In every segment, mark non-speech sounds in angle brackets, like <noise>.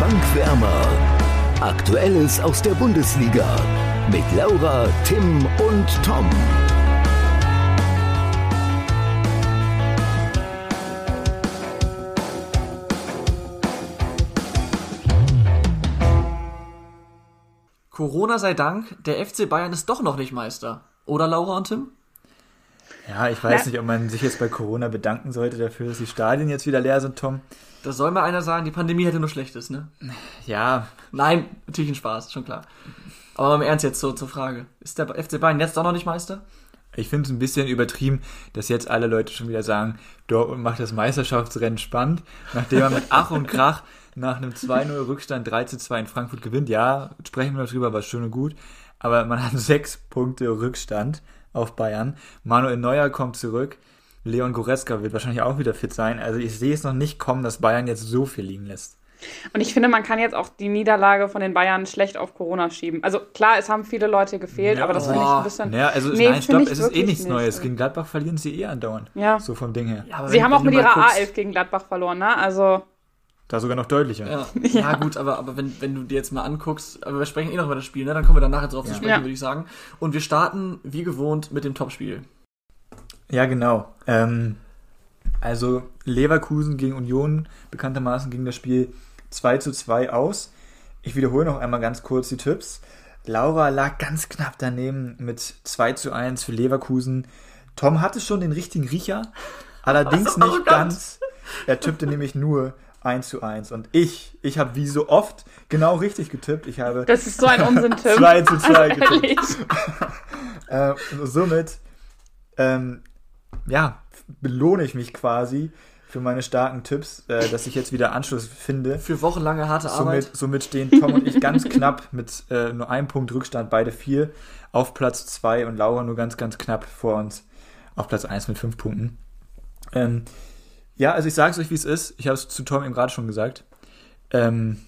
Bankwärmer. Aktuelles aus der Bundesliga mit Laura, Tim und Tom. Corona sei Dank, der FC Bayern ist doch noch nicht Meister. Oder Laura und Tim? Ja, ich weiß ja. nicht, ob man sich jetzt bei Corona bedanken sollte dafür, dass die Stadien jetzt wieder leer sind, Tom. Da soll mal einer sagen, die Pandemie hätte nur Schlechtes, ne? Ja. Nein, natürlich ein Spaß, schon klar. Aber im Ernst jetzt so zur Frage. Ist der FC Bayern jetzt doch noch nicht Meister? Ich finde es ein bisschen übertrieben, dass jetzt alle Leute schon wieder sagen, Dortmund macht das Meisterschaftsrennen spannend, nachdem er mit Ach und Krach nach einem 2-0 Rückstand 3-2 in Frankfurt gewinnt. Ja, sprechen wir darüber, war schön und gut. Aber man hat sechs Punkte Rückstand auf Bayern. Manuel Neuer kommt zurück. Leon Goretzka wird wahrscheinlich auch wieder fit sein. Also ich sehe es noch nicht kommen, dass Bayern jetzt so viel liegen lässt. Und ich finde, man kann jetzt auch die Niederlage von den Bayern schlecht auf Corona schieben. Also klar, es haben viele Leute gefehlt, ja, aber das finde ich ein bisschen. Ja, also nee, nein, stopp, es ist eh nichts Neues. Gegen Gladbach verlieren sie eh andauernd. Ja. So vom Ding her. Ja, sie wenn, haben auch mit ihrer A11 gegen Gladbach verloren, ne? Also. Da sogar noch deutlicher. Ja, <laughs> ja. ja gut, aber, aber wenn, wenn du dir jetzt mal anguckst, aber wir sprechen eh noch über das Spiel, ne? dann kommen wir dann nachher drauf zu sprechen, würde ich sagen. Und wir starten wie gewohnt mit dem Topspiel. Ja, genau. Ähm, also Leverkusen gegen Union, bekanntermaßen ging das Spiel 2 zu 2 aus. Ich wiederhole noch einmal ganz kurz die Tipps. Laura lag ganz knapp daneben mit 2 zu 1 für Leverkusen. Tom hatte schon den richtigen Riecher, <laughs> allerdings nicht ganz. Er tippte nämlich nur 1 zu 1. Und ich, ich habe wie so oft genau richtig getippt. Ich habe. Das ist so ein Unsinn-Tipp. <laughs> 2 zu 2 also getippt. <laughs> äh, somit, ähm, ja, belohne ich mich quasi für meine starken Tipps, äh, dass ich jetzt wieder Anschluss finde. Für wochenlange harte Arbeit. Somit, somit stehen Tom und ich ganz knapp mit äh, nur einem Punkt Rückstand, beide vier, auf Platz 2 und Laura nur ganz, ganz knapp vor uns auf Platz 1 mit fünf Punkten. Ähm, ja, also ich sage es euch, wie es ist. Ich habe es zu Tom eben gerade schon gesagt. Ähm,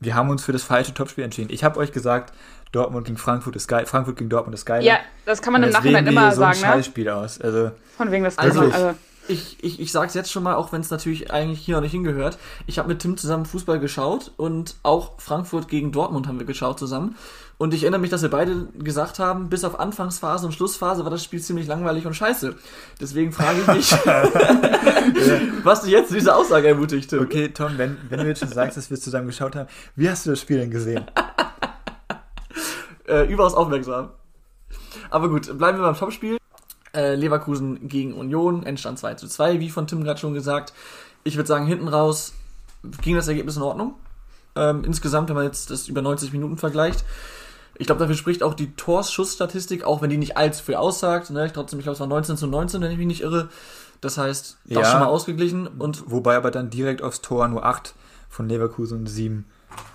wir haben uns für das falsche Topspiel entschieden. Ich habe euch gesagt, Dortmund gegen Frankfurt ist geil, Frankfurt gegen Dortmund ist geil. Ja, das kann man im Nachhinein immer so sagen, ein ne? Scheißspiel aus. Also, Von wegen das also, also ich, ich, ich sage es jetzt schon mal, auch wenn es natürlich eigentlich hier noch nicht hingehört. Ich habe mit Tim zusammen Fußball geschaut und auch Frankfurt gegen Dortmund haben wir geschaut zusammen. Und ich erinnere mich, dass wir beide gesagt haben, bis auf Anfangsphase und Schlussphase war das Spiel ziemlich langweilig und scheiße. Deswegen frage ich mich, <laughs> was dich jetzt zu dieser Aussage ermutigt, Tim. Okay, Tom, wenn, wenn du jetzt schon sagst, dass wir zusammen geschaut haben, wie hast du das Spiel denn gesehen? <laughs> äh, überaus aufmerksam. Aber gut, bleiben wir beim Topspiel. Äh, Leverkusen gegen Union, Endstand 2 zu 2, wie von Tim gerade schon gesagt. Ich würde sagen, hinten raus ging das Ergebnis in Ordnung. Ähm, insgesamt, wenn man jetzt das über 90 Minuten vergleicht. Ich glaube, dafür spricht auch die Torschussstatistik, auch wenn die nicht allzu viel aussagt. Ne? Ich trotzdem, ich glaube, es war 19 zu 19, wenn ich mich nicht irre. Das heißt, das ja, schon mal ausgeglichen. Und wobei aber dann direkt aufs Tor nur 8 von Leverkusen und 7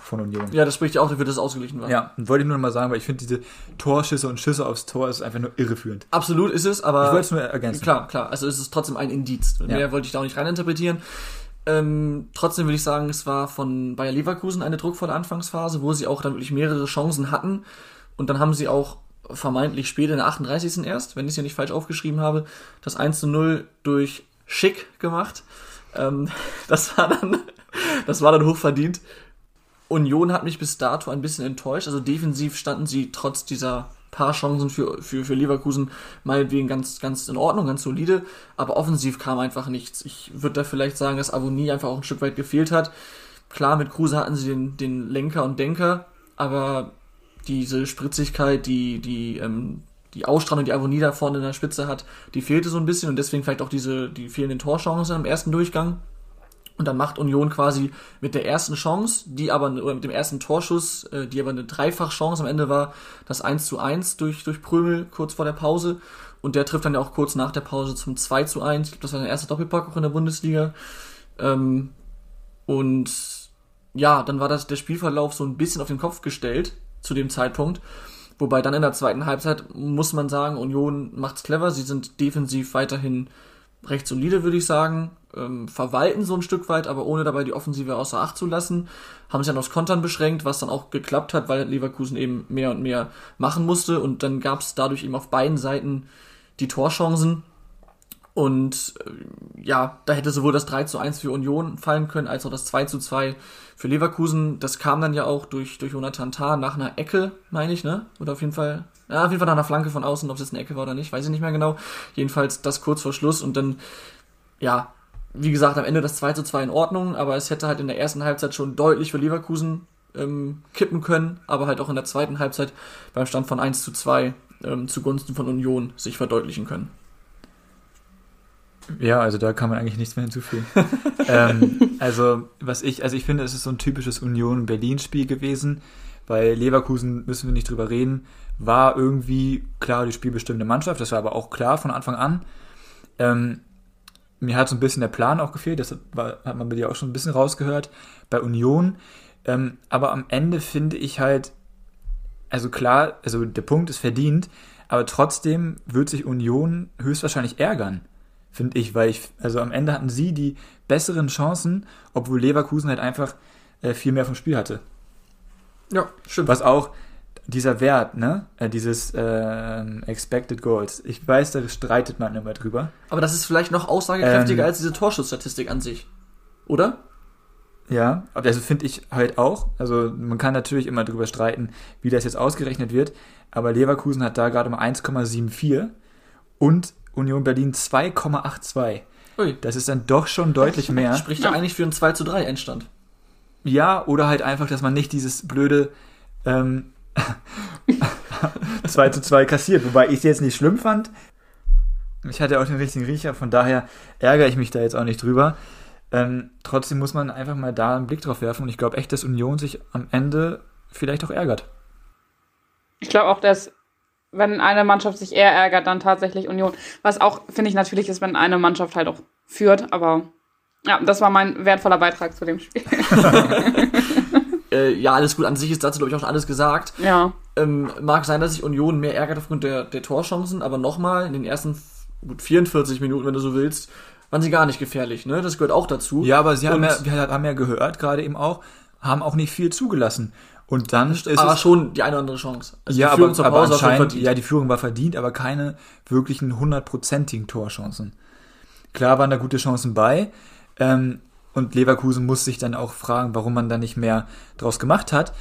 von Union. Ja, das spricht ja auch dafür, dass es ausgeglichen war. Ja, und wollte ich nur noch mal sagen, weil ich finde, diese Torschüsse und Schüsse aufs Tor ist einfach nur irreführend. Absolut ist es, aber. Ich wollte es nur ergänzen. Klar, klar. Also es ist trotzdem ein Indiz. Ja. Mehr wollte ich da auch nicht reininterpretieren. Ähm, trotzdem würde ich sagen, es war von Bayer Leverkusen eine druckvolle Anfangsphase, wo sie auch dann wirklich mehrere Chancen hatten. Und dann haben sie auch vermeintlich spät in der 38. erst, wenn ich es ja nicht falsch aufgeschrieben habe, das 1 zu 0 durch Schick gemacht. Ähm, <laughs> das war dann, das war dann hochverdient. Union hat mich bis dato ein bisschen enttäuscht. Also defensiv standen sie trotz dieser paar Chancen für, für, für Leverkusen meinetwegen ganz, ganz in Ordnung, ganz solide. Aber offensiv kam einfach nichts. Ich würde da vielleicht sagen, dass Avonie einfach auch ein Stück weit gefehlt hat. Klar, mit Kruse hatten sie den, den Lenker und Denker, aber diese Spritzigkeit, die, die, ähm, die Ausstrahlung, die Avonie da vorne in der Spitze hat, die fehlte so ein bisschen und deswegen vielleicht auch diese, die fehlenden Torchancen im ersten Durchgang. Und dann macht Union quasi mit der ersten Chance, die aber, oder mit dem ersten Torschuss, äh, die aber eine Dreifachchance am Ende war, das 1 zu 1 durch, durch Prömel kurz vor der Pause. Und der trifft dann ja auch kurz nach der Pause zum 2 zu 1. Ich glaube, das war der erste Doppelpack auch in der Bundesliga. Ähm, und ja, dann war das der Spielverlauf so ein bisschen auf den Kopf gestellt zu dem Zeitpunkt. Wobei dann in der zweiten Halbzeit muss man sagen, Union macht's clever. Sie sind defensiv weiterhin recht solide, würde ich sagen ähm, verwalten so ein Stück weit, aber ohne dabei die Offensive außer Acht zu lassen. Haben sich dann aufs Kontern beschränkt, was dann auch geklappt hat, weil Leverkusen eben mehr und mehr machen musste und dann gab es dadurch eben auf beiden Seiten die Torchancen. Und äh, ja, da hätte sowohl das 3 zu 1 für Union fallen können, als auch das 2 zu 2 für Leverkusen. Das kam dann ja auch durch, durch Jonathan Tah nach einer Ecke, meine ich, ne? Oder auf jeden Fall, ja, auf jeden Fall nach einer Flanke von außen, ob es jetzt eine Ecke war oder nicht, weiß ich nicht mehr genau. Jedenfalls das kurz vor Schluss und dann, ja, wie gesagt, am Ende das 2 zu 2 in Ordnung, aber es hätte halt in der ersten Halbzeit schon deutlich für Leverkusen ähm, kippen können, aber halt auch in der zweiten Halbzeit beim Stand von 1 zu 2 ähm, zugunsten von Union sich verdeutlichen können. Ja, also da kann man eigentlich nichts mehr hinzufügen. <laughs> ähm, also, was ich, also ich finde, es ist so ein typisches Union-Berlin-Spiel gewesen. Bei Leverkusen müssen wir nicht drüber reden. War irgendwie klar die spielbestimmte Mannschaft, das war aber auch klar von Anfang an. Ähm, mir hat so ein bisschen der Plan auch gefehlt, das war, hat man bei dir auch schon ein bisschen rausgehört. Bei Union, ähm, aber am Ende finde ich halt, also klar, also der Punkt ist verdient, aber trotzdem wird sich Union höchstwahrscheinlich ärgern finde ich, weil ich, also am Ende hatten sie die besseren Chancen, obwohl Leverkusen halt einfach äh, viel mehr vom Spiel hatte. Ja, stimmt. Was auch dieser Wert, ne, äh, dieses äh, Expected Goals, ich weiß, da streitet man immer drüber. Aber das ist vielleicht noch aussagekräftiger ähm, als diese Torschussstatistik an sich, oder? Ja, das finde ich halt auch. Also man kann natürlich immer drüber streiten, wie das jetzt ausgerechnet wird, aber Leverkusen hat da gerade mal 1,74 und Union Berlin 2,82. Das ist dann doch schon deutlich <laughs> mehr. Spricht ja eigentlich für einen 2 zu 3 Endstand. Ja, oder halt einfach, dass man nicht dieses blöde ähm, <laughs> 2 zu 2 kassiert. Wobei ich es jetzt nicht schlimm fand. Ich hatte auch den richtigen Riecher, von daher ärgere ich mich da jetzt auch nicht drüber. Ähm, trotzdem muss man einfach mal da einen Blick drauf werfen und ich glaube echt, dass Union sich am Ende vielleicht auch ärgert. Ich glaube auch, dass wenn eine Mannschaft sich eher ärgert, dann tatsächlich Union. Was auch, finde ich, natürlich ist, wenn eine Mannschaft halt auch führt, aber ja, das war mein wertvoller Beitrag zu dem Spiel. <laughs> <laughs> äh, ja, alles gut. An sich ist dazu, glaube ich, auch schon alles gesagt. Ja. Ähm, mag sein, dass sich Union mehr ärgert aufgrund der, der Torchancen, aber nochmal, in den ersten gut 44 Minuten, wenn du so willst, waren sie gar nicht gefährlich, ne? Das gehört auch dazu. Ja, aber sie haben ja, wir haben ja gehört, gerade eben auch, haben auch nicht viel zugelassen. Und dann ist aber es schon die eine oder andere Chance. Also ja, aber, aber anscheinend, ja, die Führung war verdient, aber keine wirklichen hundertprozentigen Torchancen. Klar waren da gute Chancen bei. Ähm, und Leverkusen muss sich dann auch fragen, warum man da nicht mehr draus gemacht hat.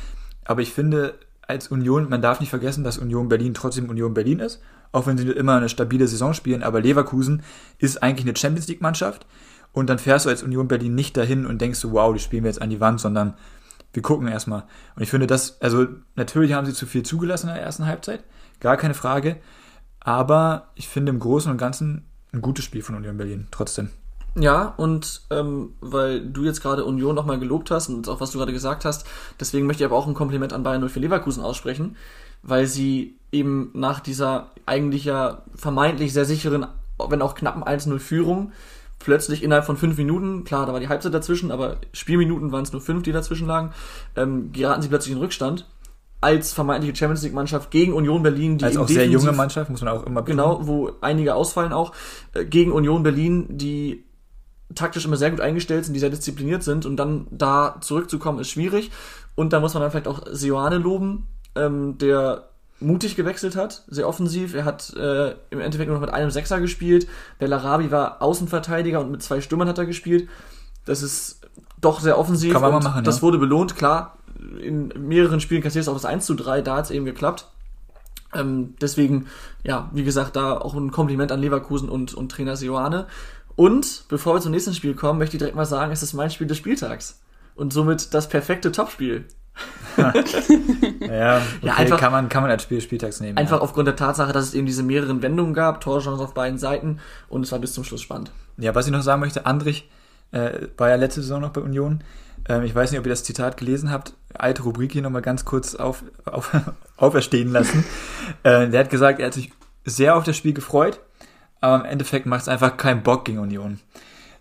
Aber ich finde, als Union, man darf nicht vergessen, dass Union Berlin trotzdem Union Berlin ist, auch wenn sie immer eine stabile Saison spielen. Aber Leverkusen ist eigentlich eine Champions League Mannschaft. Und dann fährst du als Union Berlin nicht dahin und denkst so, wow, die spielen wir jetzt an die Wand, sondern wir gucken erstmal. Und ich finde das, also natürlich haben sie zu viel zugelassen in der ersten Halbzeit, gar keine Frage. Aber ich finde im Großen und Ganzen ein gutes Spiel von Union Berlin, trotzdem. Ja, und ähm, weil du jetzt gerade Union nochmal gelobt hast und auch was du gerade gesagt hast, deswegen möchte ich aber auch ein Kompliment an Bayern 04 Leverkusen aussprechen, weil sie eben nach dieser eigentlich ja vermeintlich sehr sicheren, wenn auch knappen 1-0 Führung plötzlich innerhalb von fünf Minuten, klar, da war die Halbzeit dazwischen, aber Spielminuten waren es nur fünf, die dazwischen lagen, ähm, geraten sie plötzlich in Rückstand als vermeintliche Champions League Mannschaft gegen Union Berlin, die als auch sehr junge Mannschaft muss man auch immer betonen. genau, wo einige ausfallen auch äh, gegen Union Berlin, die taktisch immer sehr gut eingestellt sind, die sehr diszipliniert sind und dann da zurückzukommen ist schwierig und da muss man dann vielleicht auch Sioane loben, ähm, der mutig gewechselt hat, sehr offensiv. Er hat äh, im Endeffekt nur noch mit einem Sechser gespielt. Bellarabi war Außenverteidiger und mit zwei Stürmern hat er gespielt. Das ist doch sehr offensiv. Kann man mal machen, Das ja. wurde belohnt, klar. In mehreren Spielen kassiert es auch das 1 zu 3, da hat es eben geklappt. Ähm, deswegen, ja, wie gesagt, da auch ein Kompliment an Leverkusen und, und Trainer Sioane. Und bevor wir zum nächsten Spiel kommen, möchte ich direkt mal sagen, es ist mein Spiel des Spieltags. Und somit das perfekte Topspiel. <laughs> ja, okay, ja einfach, kann, man, kann man als Spiel Spieltags nehmen. Einfach ja. aufgrund der Tatsache, dass es eben diese mehreren Wendungen gab, Torchancen auf beiden Seiten und es war bis zum Schluss spannend. Ja, was ich noch sagen möchte, Andrich äh, war ja letzte Saison noch bei Union. Ähm, ich weiß nicht, ob ihr das Zitat gelesen habt. Alte Rubrik hier nochmal ganz kurz auf, <laughs> auf, auferstehen lassen. <laughs> äh, der hat gesagt, er hat sich sehr auf das Spiel gefreut, aber im Endeffekt macht es einfach keinen Bock gegen Union.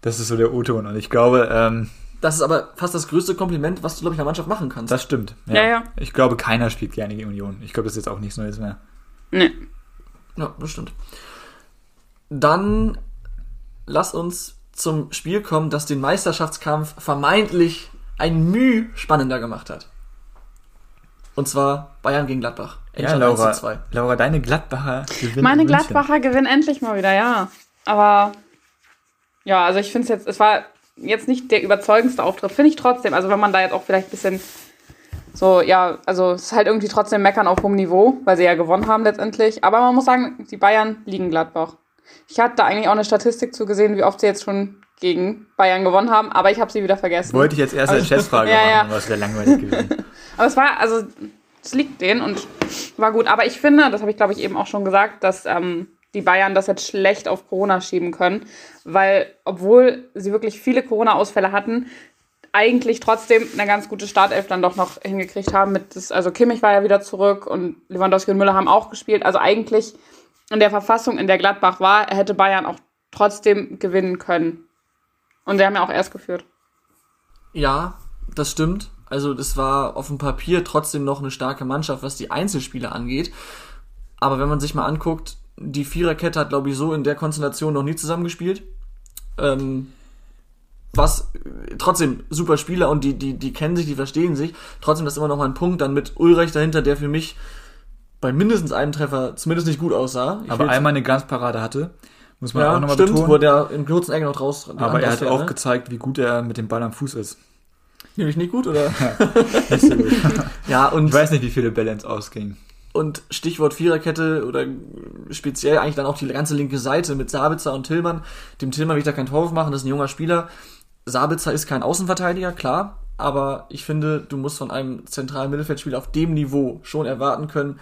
Das ist so der O-Ton. Und ich glaube, ähm, das ist aber fast das größte Kompliment, was du, glaube ich, einer Mannschaft machen kannst. Das stimmt. Ja. ja, ja. Ich glaube, keiner spielt gerne gegen Union. Ich glaube, das ist jetzt auch nichts Neues mehr. Nee. Ja, das stimmt. Dann lass uns zum Spiel kommen, das den Meisterschaftskampf vermeintlich ein Müh spannender gemacht hat. Und zwar Bayern gegen Gladbach. Ja, Laura, Laura, deine Gladbacher gewinnen. Meine Gladbacher gewinnen endlich mal wieder, ja. Aber ja, also ich finde es jetzt, es war jetzt nicht der überzeugendste Auftritt, finde ich trotzdem. Also wenn man da jetzt auch vielleicht ein bisschen so, ja, also es ist halt irgendwie trotzdem meckern auf hohem Niveau, weil sie ja gewonnen haben letztendlich. Aber man muss sagen, die Bayern liegen Gladbach. Ich hatte da eigentlich auch eine Statistik zu gesehen, wie oft sie jetzt schon gegen Bayern gewonnen haben, aber ich habe sie wieder vergessen. Wollte ich jetzt erst als Schätzfrage <laughs> ja, machen, ja. aber es wäre langweilig gewesen. <laughs> Aber es war, also, es liegt denen und war gut. Aber ich finde, das habe ich glaube ich eben auch schon gesagt, dass ähm, die Bayern das jetzt schlecht auf Corona schieben können, weil, obwohl sie wirklich viele Corona-Ausfälle hatten, eigentlich trotzdem eine ganz gute Startelf dann doch noch hingekriegt haben. Mit das, also Kimmich war ja wieder zurück und Lewandowski und Müller haben auch gespielt. Also eigentlich in der Verfassung, in der Gladbach war, hätte Bayern auch trotzdem gewinnen können. Und sie haben ja auch erst geführt. Ja, das stimmt. Also das war auf dem Papier trotzdem noch eine starke Mannschaft, was die Einzelspiele angeht. Aber wenn man sich mal anguckt, die Viererkette hat, glaube ich, so in der Konstellation noch nie zusammengespielt. Ähm, was trotzdem super Spieler und die, die, die kennen sich, die verstehen sich. Trotzdem das ist immer noch mal ein Punkt dann mit Ulreich dahinter, der für mich bei mindestens einem Treffer zumindest nicht gut aussah. Ich aber einmal eine Glanzparade hatte, muss man auch ja, nochmal stimmt, betonen. wo der im kurzen Eck noch draus. aber er hat auch ne? gezeigt, wie gut er mit dem Ball am Fuß ist. Nämlich nicht gut, oder? <laughs> Nicht so gut. <laughs> ja, und Ich weiß nicht, wie viele ins Ausgingen. Und Stichwort Viererkette oder speziell eigentlich dann auch die ganze linke Seite mit Sabitzer und Tillmann. Dem Tillmann will ich da keinen Vorwurf machen, das ist ein junger Spieler. Sabitzer ist kein Außenverteidiger, klar, aber ich finde, du musst von einem zentralen Mittelfeldspieler auf dem Niveau schon erwarten können,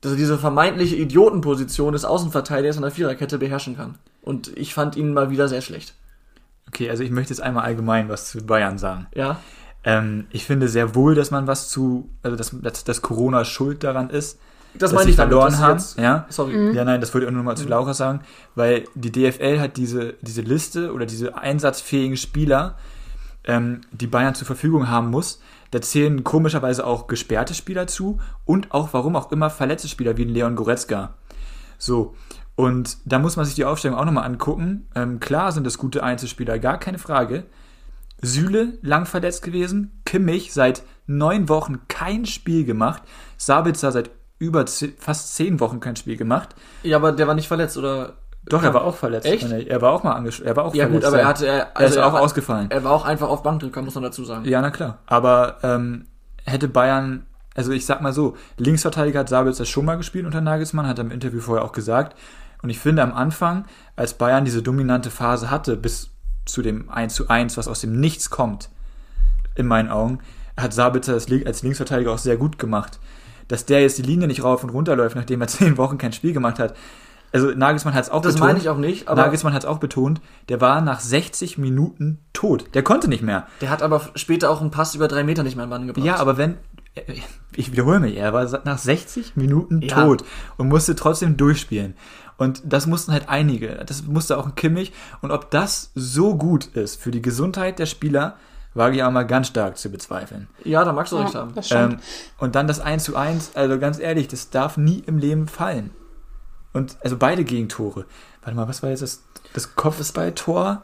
dass er diese vermeintliche Idiotenposition des Außenverteidigers in der Viererkette beherrschen kann. Und ich fand ihn mal wieder sehr schlecht. Okay, also ich möchte jetzt einmal allgemein was zu Bayern sagen. Ja, Ähm, ich finde sehr wohl, dass man was zu, also dass, dass, dass Corona schuld daran ist, das dass meine sie ich damit, verloren dass sie haben. jetzt- Ja? Sorry. ja, nein, das wollte ich auch nur mal zu Laura sagen, weil die DFL hat diese, diese Liste oder diese einsatzfähigen Spieler, ähm, die Bayern zur Verfügung haben muss. Da zählen komischerweise auch gesperrte Spieler zu und auch, warum auch immer, verletzte Spieler wie Leon Goretzka. So. Und da muss man sich die Aufstellung auch nochmal angucken. Ähm, klar sind das gute Einzelspieler, gar keine Frage. Süle lang verletzt gewesen, Kimmich seit neun Wochen kein Spiel gemacht, Sabitzer seit über ze- fast zehn Wochen kein Spiel gemacht. Ja, aber der war nicht verletzt, oder? Doch, er war auch verletzt. Echt? Er war auch mal angeschlossen. Er war auch Ja verletzt. gut, aber er hatte, er, er ist er auch war- ausgefallen. Er war auch einfach auf Bankdrücker, muss man dazu sagen. Ja, na klar. Aber ähm, hätte Bayern, also ich sag mal so, Linksverteidiger hat Sabitzer schon mal gespielt unter Nagelsmann, hat er im Interview vorher auch gesagt. Und ich finde am Anfang, als Bayern diese dominante Phase hatte, bis zu dem 1 zu 1, was aus dem Nichts kommt, in meinen Augen, hat Sabitzer das als Linksverteidiger auch sehr gut gemacht. Dass der jetzt die Linie nicht rauf und runter läuft, nachdem er <laughs> zehn Wochen kein Spiel gemacht hat. Also Nagelsmann hat es auch Das betont. meine ich auch nicht, aber Nagelsmann hat es auch betont, der war nach 60 Minuten tot. Der konnte nicht mehr. der hat aber später auch einen Pass über drei Meter nicht mehr in Mann gebracht. Ja, aber wenn, ich wiederhole mich, er war nach 60 Minuten Ja. tot und musste trotzdem durchspielen. Und das mussten halt einige. Das musste auch ein Kimmich. Und ob das so gut ist für die Gesundheit der Spieler, wage ich auch mal ganz stark zu bezweifeln. Ja, da magst du recht Ja, haben. das stimmt. Ähm, und dann das 1 zu 1, also ganz ehrlich, das darf nie im Leben fallen. Und also beide Gegentore. Warte mal, was war jetzt das, das Kopfballtor?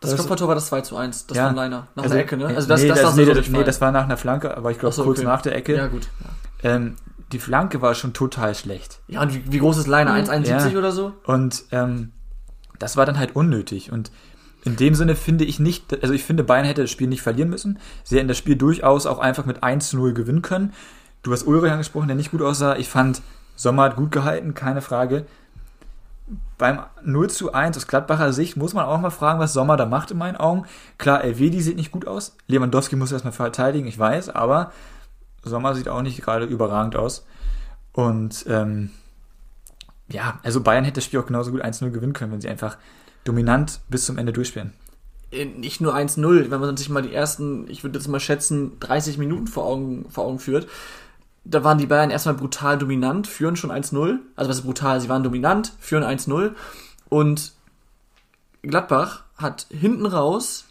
Das Das- Kopfballtor war das 2 zu 1, das Ja. von Leiner. Nach Also, der Ecke, ne? Also das, nee, das, das, nee, nee, das war nach einer Flanke, aber ich glaube so, kurz okay. nach der Ecke. Ja, gut. Ja, Ähm, die Flanke war schon total schlecht. ja und wie, wie groß ist Leiner? 1,71 Ja. oder so? Und ähm, das war dann halt unnötig. Und in dem Sinne finde ich nicht, also ich finde, Bayern hätte das Spiel nicht verlieren müssen. Sie hätten das Spiel durchaus auch einfach mit 1 zu 0 gewinnen können. Du hast Ulrich angesprochen, der nicht gut aussah. Ich fand, Sommer hat gut gehalten, keine Frage. Beim 0 zu 1 aus Gladbacher Sicht muss man auch mal fragen, was Sommer da macht in meinen Augen. Klar, Elvedi sieht nicht gut aus. Lewandowski muss erstmal verteidigen, ich weiß, aber Sommer sieht auch nicht gerade überragend aus. Und ähm, ja, also Bayern hätte das Spiel auch genauso gut 1-0 gewinnen können, wenn sie einfach dominant bis zum Ende durchspielen. Äh, Nicht nur 1-0, wenn man sich mal die ersten, ich würde jetzt mal schätzen, 30 Minuten vor Augen, vor Augen führt. Da waren die Bayern erstmal brutal dominant, führen schon 1-0. Also was ist brutal? Sie waren dominant, führen 1-0. Und Gladbach hat hinten raus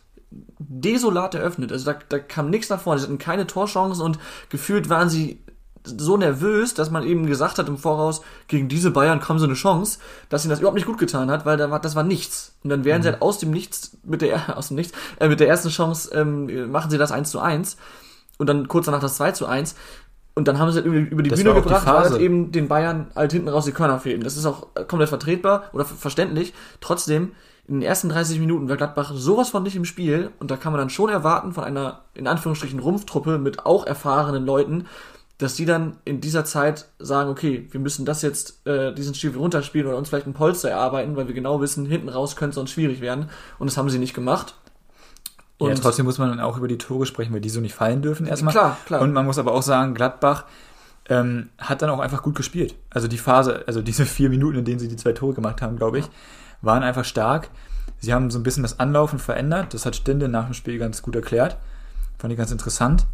desolat eröffnet. Also da, da kam nichts nach vorne. Sie hatten keine Torchancen und gefühlt waren sie so nervös, dass man eben gesagt hat im Voraus, gegen diese Bayern kommen so eine Chance, dass ihnen das überhaupt nicht gut getan hat, weil da war, das war nichts. Und dann werden sie halt aus dem Nichts, mit der, <laughs> aus dem Nichts, äh, mit der ersten Chance, ähm, machen sie das 1 zu 1 und dann kurz danach das 2 zu 1. Und dann haben sie halt über, die Das Bühne gebracht, weil halt eben den Bayern halt hinten raus die Körner fehlten. Das ist auch komplett vertretbar oder ver- verständlich. Trotzdem, in den ersten 30 Minuten war Gladbach sowas von nicht im Spiel und da kann man dann schon erwarten von einer, in Anführungsstrichen, Rumpftruppe mit auch erfahrenen Leuten, dass die dann in dieser Zeit sagen, okay, wir müssen das jetzt, äh, diesen Stiefel runterspielen oder uns vielleicht ein Polster erarbeiten, weil wir genau wissen, hinten raus könnte es sonst schwierig werden. Und das haben sie nicht gemacht. Ja, Und trotzdem muss man dann auch über die Tore sprechen, weil die so nicht fallen dürfen erstmal. Klar, klar. Und man muss aber auch sagen, Gladbach ähm, hat dann auch einfach gut gespielt. Also die Phase, also diese <laughs> vier Minuten, in denen sie die zwei Tore gemacht haben, glaube ich, waren einfach stark. Sie haben so ein bisschen das Anlaufen verändert. Das hat Stinde nach dem Spiel ganz gut erklärt. Fand ich ganz interessant.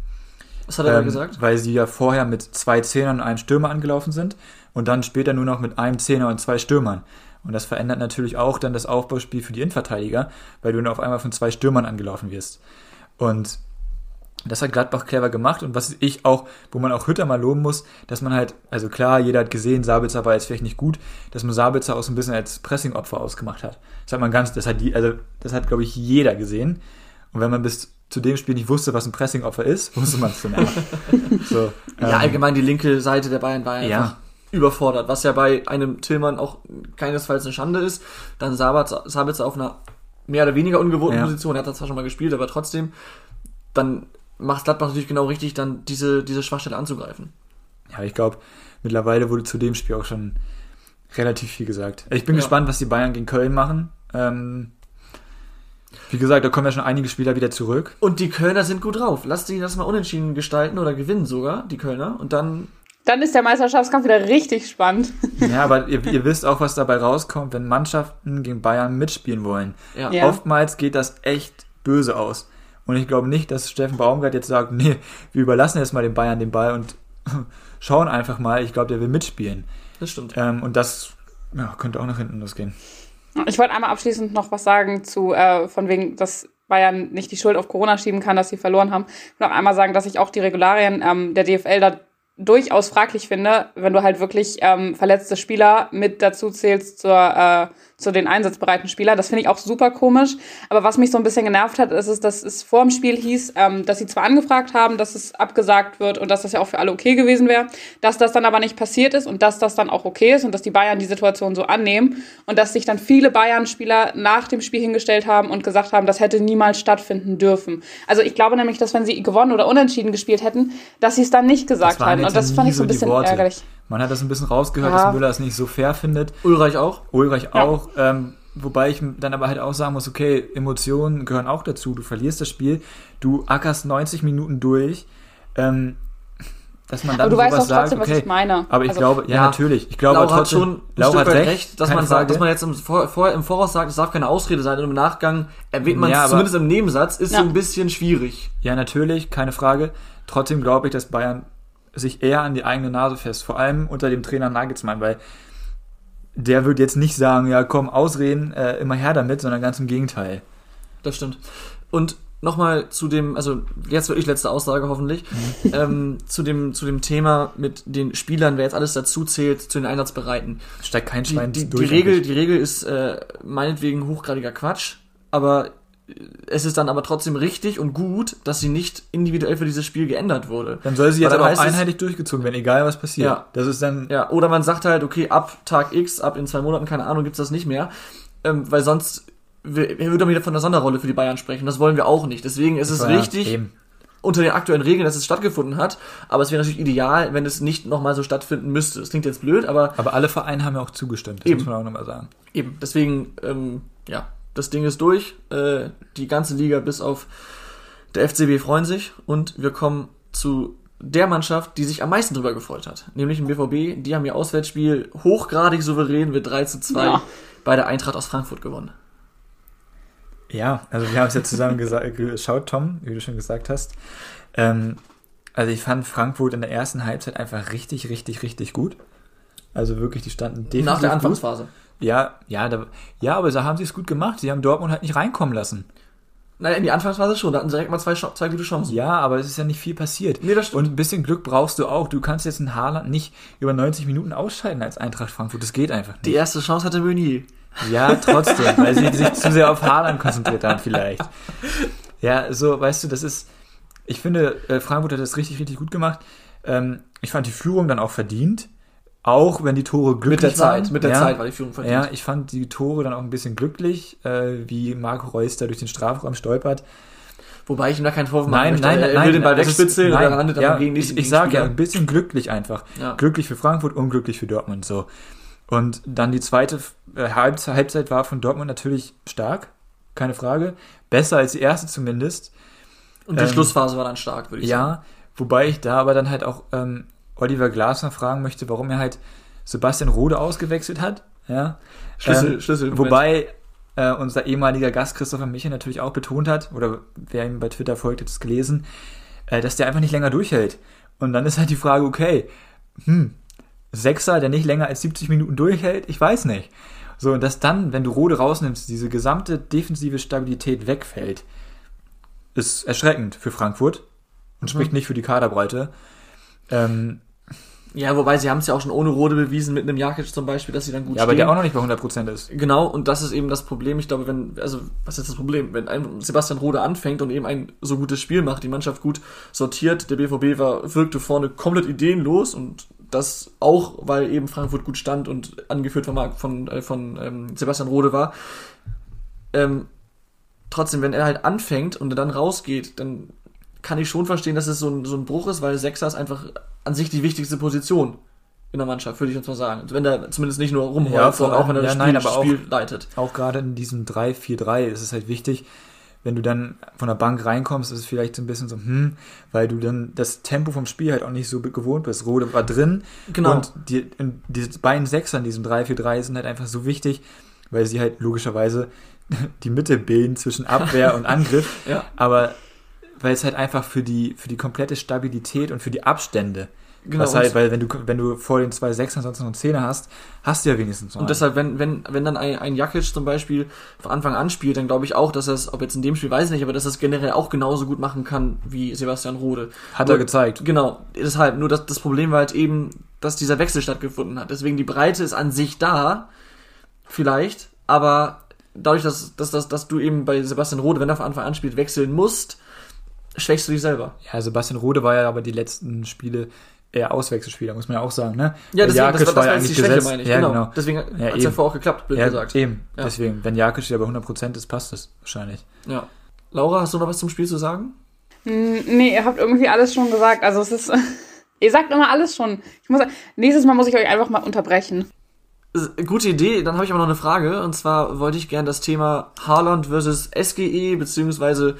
was hat er da Ähm, gesagt? Weil sie ja vorher mit zwei Zehnern und einem Stürmer angelaufen sind und dann später nur noch mit einem Zehner und zwei Stürmern. Und das verändert natürlich auch dann das Aufbauspiel für die Innenverteidiger, weil du dann auf einmal von zwei Stürmern angelaufen wirst. Und das hat Gladbach clever gemacht und was ich auch, wo man auch Hütter mal loben muss, dass man halt, also klar, jeder hat gesehen, Sabitzer war jetzt vielleicht nicht gut, dass man Sabitzer auch so ein bisschen als Pressingopfer ausgemacht hat. Das hat man ganz, das hat die, also das hat glaube ich jeder gesehen. Und wenn man bis zu dem Spiel nicht wusste, was ein Pressingopfer ist, <laughs> wusste man es dann auch. so, Ja, ähm, allgemein die linke Seite der Bayern war Ja. Überfordert, was ja bei einem Tillmann auch keinesfalls eine Schande ist. Dann Sabitzer, Sabitzer auf einer mehr oder weniger ungewohnten Ja. Position, er hat das zwar schon mal gespielt, aber trotzdem, dann macht Gladbach natürlich genau richtig, dann diese, diese Schwachstelle anzugreifen. Ja, ich glaube, mittlerweile wurde zu dem Spiel auch schon relativ viel gesagt. Ich bin Ja. gespannt, was die Bayern gegen Köln machen. Ähm, wie gesagt, da kommen ja schon einige Spieler wieder zurück. Und die Kölner sind gut drauf. Lass die das mal unentschieden gestalten oder gewinnen sogar, die Kölner. Und dann, Dann ist der Meisterschaftskampf wieder richtig spannend. <laughs> Ja, aber ihr, ihr wisst auch, was dabei rauskommt, wenn Mannschaften gegen Bayern mitspielen wollen. ja. Ja. Oftmals geht das echt böse aus. Und ich glaube nicht, dass Steffen Baumgart jetzt sagt, nee, wir überlassen jetzt mal den Bayern den Ball und <laughs> schauen einfach mal. Ich glaube, der will mitspielen. das stimmt. Ähm, und das ja, könnte auch nach hinten losgehen. Ich wollte einmal abschließend noch was sagen zu, äh, von wegen, dass Bayern nicht die Schuld auf Corona schieben kann, dass sie verloren haben. Ich will auch einmal sagen, dass ich auch die Regularien ähm, der DFL da durchaus fraglich finde, wenn du halt wirklich ähm, verletzte Spieler mit dazu zählst zur, äh, zu den einsatzbereiten Spielern. Das finde ich auch super komisch. Aber was mich so ein bisschen genervt hat, ist, dass es vor dem Spiel hieß, ähm, dass sie zwar angefragt haben, dass es abgesagt wird und dass das ja auch für alle okay gewesen wäre, dass das dann aber nicht passiert ist und dass das dann auch okay ist und dass die Bayern die Situation so annehmen und dass sich dann viele Bayern-Spieler nach dem Spiel hingestellt haben und gesagt haben, das hätte niemals stattfinden dürfen. Also ich glaube nämlich, dass wenn sie gewonnen oder unentschieden gespielt hätten, dass sie es dann nicht gesagt hätten. Und das fand ich so ein bisschen ärgerlich. Man hat das ein bisschen rausgehört, Ja. dass Müller es nicht so fair findet. Ulreich auch. Ulreich Ja. auch. Ähm, wobei ich dann aber halt auch sagen muss, okay, Emotionen gehören auch dazu. Du verlierst das Spiel, du ackerst 90 Minuten durch. Ähm, dass man dann Aber du weißt doch trotzdem, sagt, was ich meine. Aber ich Also- glaube, ja, Ja, natürlich. Ich glaube Laura hat trotzdem, schon ein Laura Stück hat weit recht, dass man sagt, Frage. dass man jetzt im, vor, vor, im Voraus sagt, es darf keine Ausrede sein und im Nachgang erwähnt man Ja, es aber- zumindest im Nebensatz, ist Ja. so ein bisschen schwierig. Ja, natürlich, keine Frage. Trotzdem glaube ich, dass Bayern sich eher an die eigene Nase fest, vor allem unter dem Trainer Nagelsmann, weil der wird jetzt nicht sagen, ja komm, ausreden, äh, immer her damit, sondern ganz im Gegenteil. Das stimmt. Und nochmal zu dem, also jetzt wirklich letzte Aussage hoffentlich, <laughs> ähm, zu dem, zu dem Thema mit den Spielern, wer jetzt alles dazu zählt, zu den Einsatzbereiten. Steigt kein Die, Schwein die, die, durch. Regel, eigentlich. die Regel ist äh, meinetwegen hochgradiger Quatsch, aber es ist dann aber trotzdem richtig und gut, dass sie nicht individuell für dieses Spiel geändert wurde. Dann soll sie jetzt aber auch es- einheitlich durchgezogen werden, egal was passiert. Ja. Das ist dann, Ja, oder man sagt halt, okay, ab Tag X, ab in zwei Monaten, keine Ahnung, gibt's das nicht mehr. Ähm, weil sonst würde man wieder von einer Sonderrolle für die Bayern sprechen. Das wollen wir auch nicht. Deswegen ist es Ja, richtig, eben. unter den aktuellen Regeln, dass es stattgefunden hat. Aber es wäre natürlich ideal, wenn es nicht nochmal so stattfinden müsste. Das klingt jetzt blöd, aber Aber alle Vereine haben ja auch zugestimmt, das Eben. muss man auch nochmal sagen. eben. Deswegen, ähm, ja, das Ding ist durch. Äh, die ganze Liga bis auf der FCB freuen sich. Und wir kommen zu der Mannschaft, die sich am meisten drüber gefreut hat. Nämlich im BVB. Die haben ihr Auswärtsspiel hochgradig souverän mit 3 zu 2 Ja. bei der Eintracht aus Frankfurt gewonnen. Ja, also wir haben es ja zusammen <laughs> geschaut, Tom, wie du schon gesagt hast. Ähm, also ich fand Frankfurt in der ersten Halbzeit einfach richtig, richtig, richtig gut. Also wirklich, die standen definitiv Nach der gut. Anfangsphase. Ja, ja, da, ja, aber da haben sie es gut gemacht. Sie haben Dortmund halt nicht reinkommen lassen. Naja, in die Anfangsphase schon. Da hatten sie direkt mal zwei, zwei gute Chancen. Ja, aber es ist ja nicht viel passiert. Nee, das stimmt. Und ein bisschen Glück brauchst du auch. Du kannst jetzt einen Haaland nicht über 90 Minuten ausscheiden als Eintracht Frankfurt. Das geht einfach nicht. Die erste Chance hatte Meunier. Ja, trotzdem, weil sie <laughs> sich zu sehr auf Haaland konzentriert haben vielleicht. Ja, so, weißt du, das ist, ich finde, äh, Frankfurt hat das richtig, richtig gut gemacht. Ähm, ich fand die Führung dann auch verdient. Auch wenn die Tore glücklich Mit der Zeit, waren. mit der ja, Zeit war die Führung verdient. Ja, ich fand die Tore dann auch ein bisschen glücklich, äh, wie Marco Reus da durch den Strafraum stolpert. Wobei ich ihm da keinen Vorwurf Nein, möchte. nein, er nein. will den Ball wegspitzeln dann landet er ja, gegen Ich, ich sage ja, ein bisschen glücklich einfach. Ja. Glücklich für Frankfurt, unglücklich für Dortmund so. Und dann die zweite äh, Halbzeit, war von Dortmund natürlich stark, keine Frage. Besser als die erste zumindest. Und die ähm, Schlussphase war dann stark, würde ich sagen. Ja, wobei ich da aber dann halt auch ähm, Oliver Glasner fragen möchte, warum er halt Sebastian Rode ausgewechselt hat. Ja. Schlüssel, Ähm, Schlüssel. Wobei äh, unser ehemaliger Gast Christopher Michel natürlich auch betont hat, oder wer ihm bei Twitter folgt, hat es gelesen, äh, dass der einfach nicht länger durchhält. Und dann ist halt die Frage, okay, hm, Sechser, der nicht länger als 70 Minuten durchhält, ich weiß nicht. So, und dass dann, wenn du Rode rausnimmst, diese gesamte defensive Stabilität wegfällt, ist erschreckend für Frankfurt und spricht nicht für die Kaderbreite. Ähm, Ja, wobei sie haben es ja auch schon ohne Rode bewiesen, mit einem Jakic zum Beispiel, dass sie dann gut ja, aber stehen. der auch noch nicht bei 100% ist. Genau, und das ist eben das Problem. Ich glaube, wenn, also, was ist das Problem? Wenn ein Sebastian Rode anfängt und eben ein so gutes Spiel macht, die Mannschaft gut sortiert, der BVB war, wirkte vorne komplett ideenlos und das auch, weil eben Frankfurt gut stand und angeführt von, von, äh, von ähm, Sebastian Rode war. Ähm, trotzdem, wenn er halt anfängt und dann rausgeht, dann kann ich schon verstehen, dass es so ein, so ein Bruch ist, weil Sechser ist einfach an sich die wichtigste Position in der Mannschaft, würde ich jetzt mal sagen. Wenn der zumindest nicht nur rumholt, Ja, sondern auch wenn er allem- das ja, Spiel, nein, aber auch- Spiel leitet. Auch gerade in diesem 3-4-3 ist es halt wichtig, wenn du dann von der Bank reinkommst, ist es vielleicht so ein bisschen so, hm, weil du dann das Tempo vom Spiel halt auch nicht so gewohnt bist. Rode war drin Genau. und die, die beiden Sechser in diesem 3-4-3 sind halt einfach so wichtig, weil sie halt logischerweise <laughs> die Mitte bilden zwischen Abwehr und Angriff. Ja. Aber weil es halt einfach für die, für die komplette Stabilität und für die Abstände, Genau, was halt, und- weil wenn du, wenn du vor den zwei Sechsern sonst noch einen Zehner hast, hast du ja wenigstens noch Und einen. deshalb, wenn, wenn, wenn dann ein, ein Jakic zum Beispiel von Anfang an spielt, dann glaube ich auch, dass er es, ob jetzt in dem Spiel, weiß ich nicht, aber dass er es generell auch genauso gut machen kann wie Sebastian Rode. Hat Nur- er gezeigt. Genau, deshalb, nur das, das Problem war halt eben, dass dieser Wechsel stattgefunden hat. Deswegen die Breite ist an sich da, vielleicht, aber dadurch, dass, dass, dass, dass du eben bei Sebastian Rode, wenn er von Anfang an spielt, wechseln musst, schwächst du dich selber. Ja, Sebastian Rode war ja aber die letzten Spiele eher Auswechselspieler, muss man ja auch sagen, ne? Ja, deswegen, das, Jakic war, das war ja eigentlich Schwäche, gesetzt. meine ich. Ja, genau. genau. Deswegen Ja, hat es ja vorher auch geklappt, blöd Ja, gesagt. eben. Ja. Deswegen, wenn Jakic ja bei 100% ist, passt das wahrscheinlich. Ja. Laura, hast du noch was zum Spiel zu sagen? Hm, Nee, ihr habt irgendwie alles schon gesagt. Also es ist. <laughs> ihr sagt immer alles schon. Ich muss, nächstes Mal muss ich euch einfach mal unterbrechen. Gute Idee, dann habe ich aber noch eine Frage. Und zwar wollte ich gerne das Thema Haaland versus SGE, beziehungsweise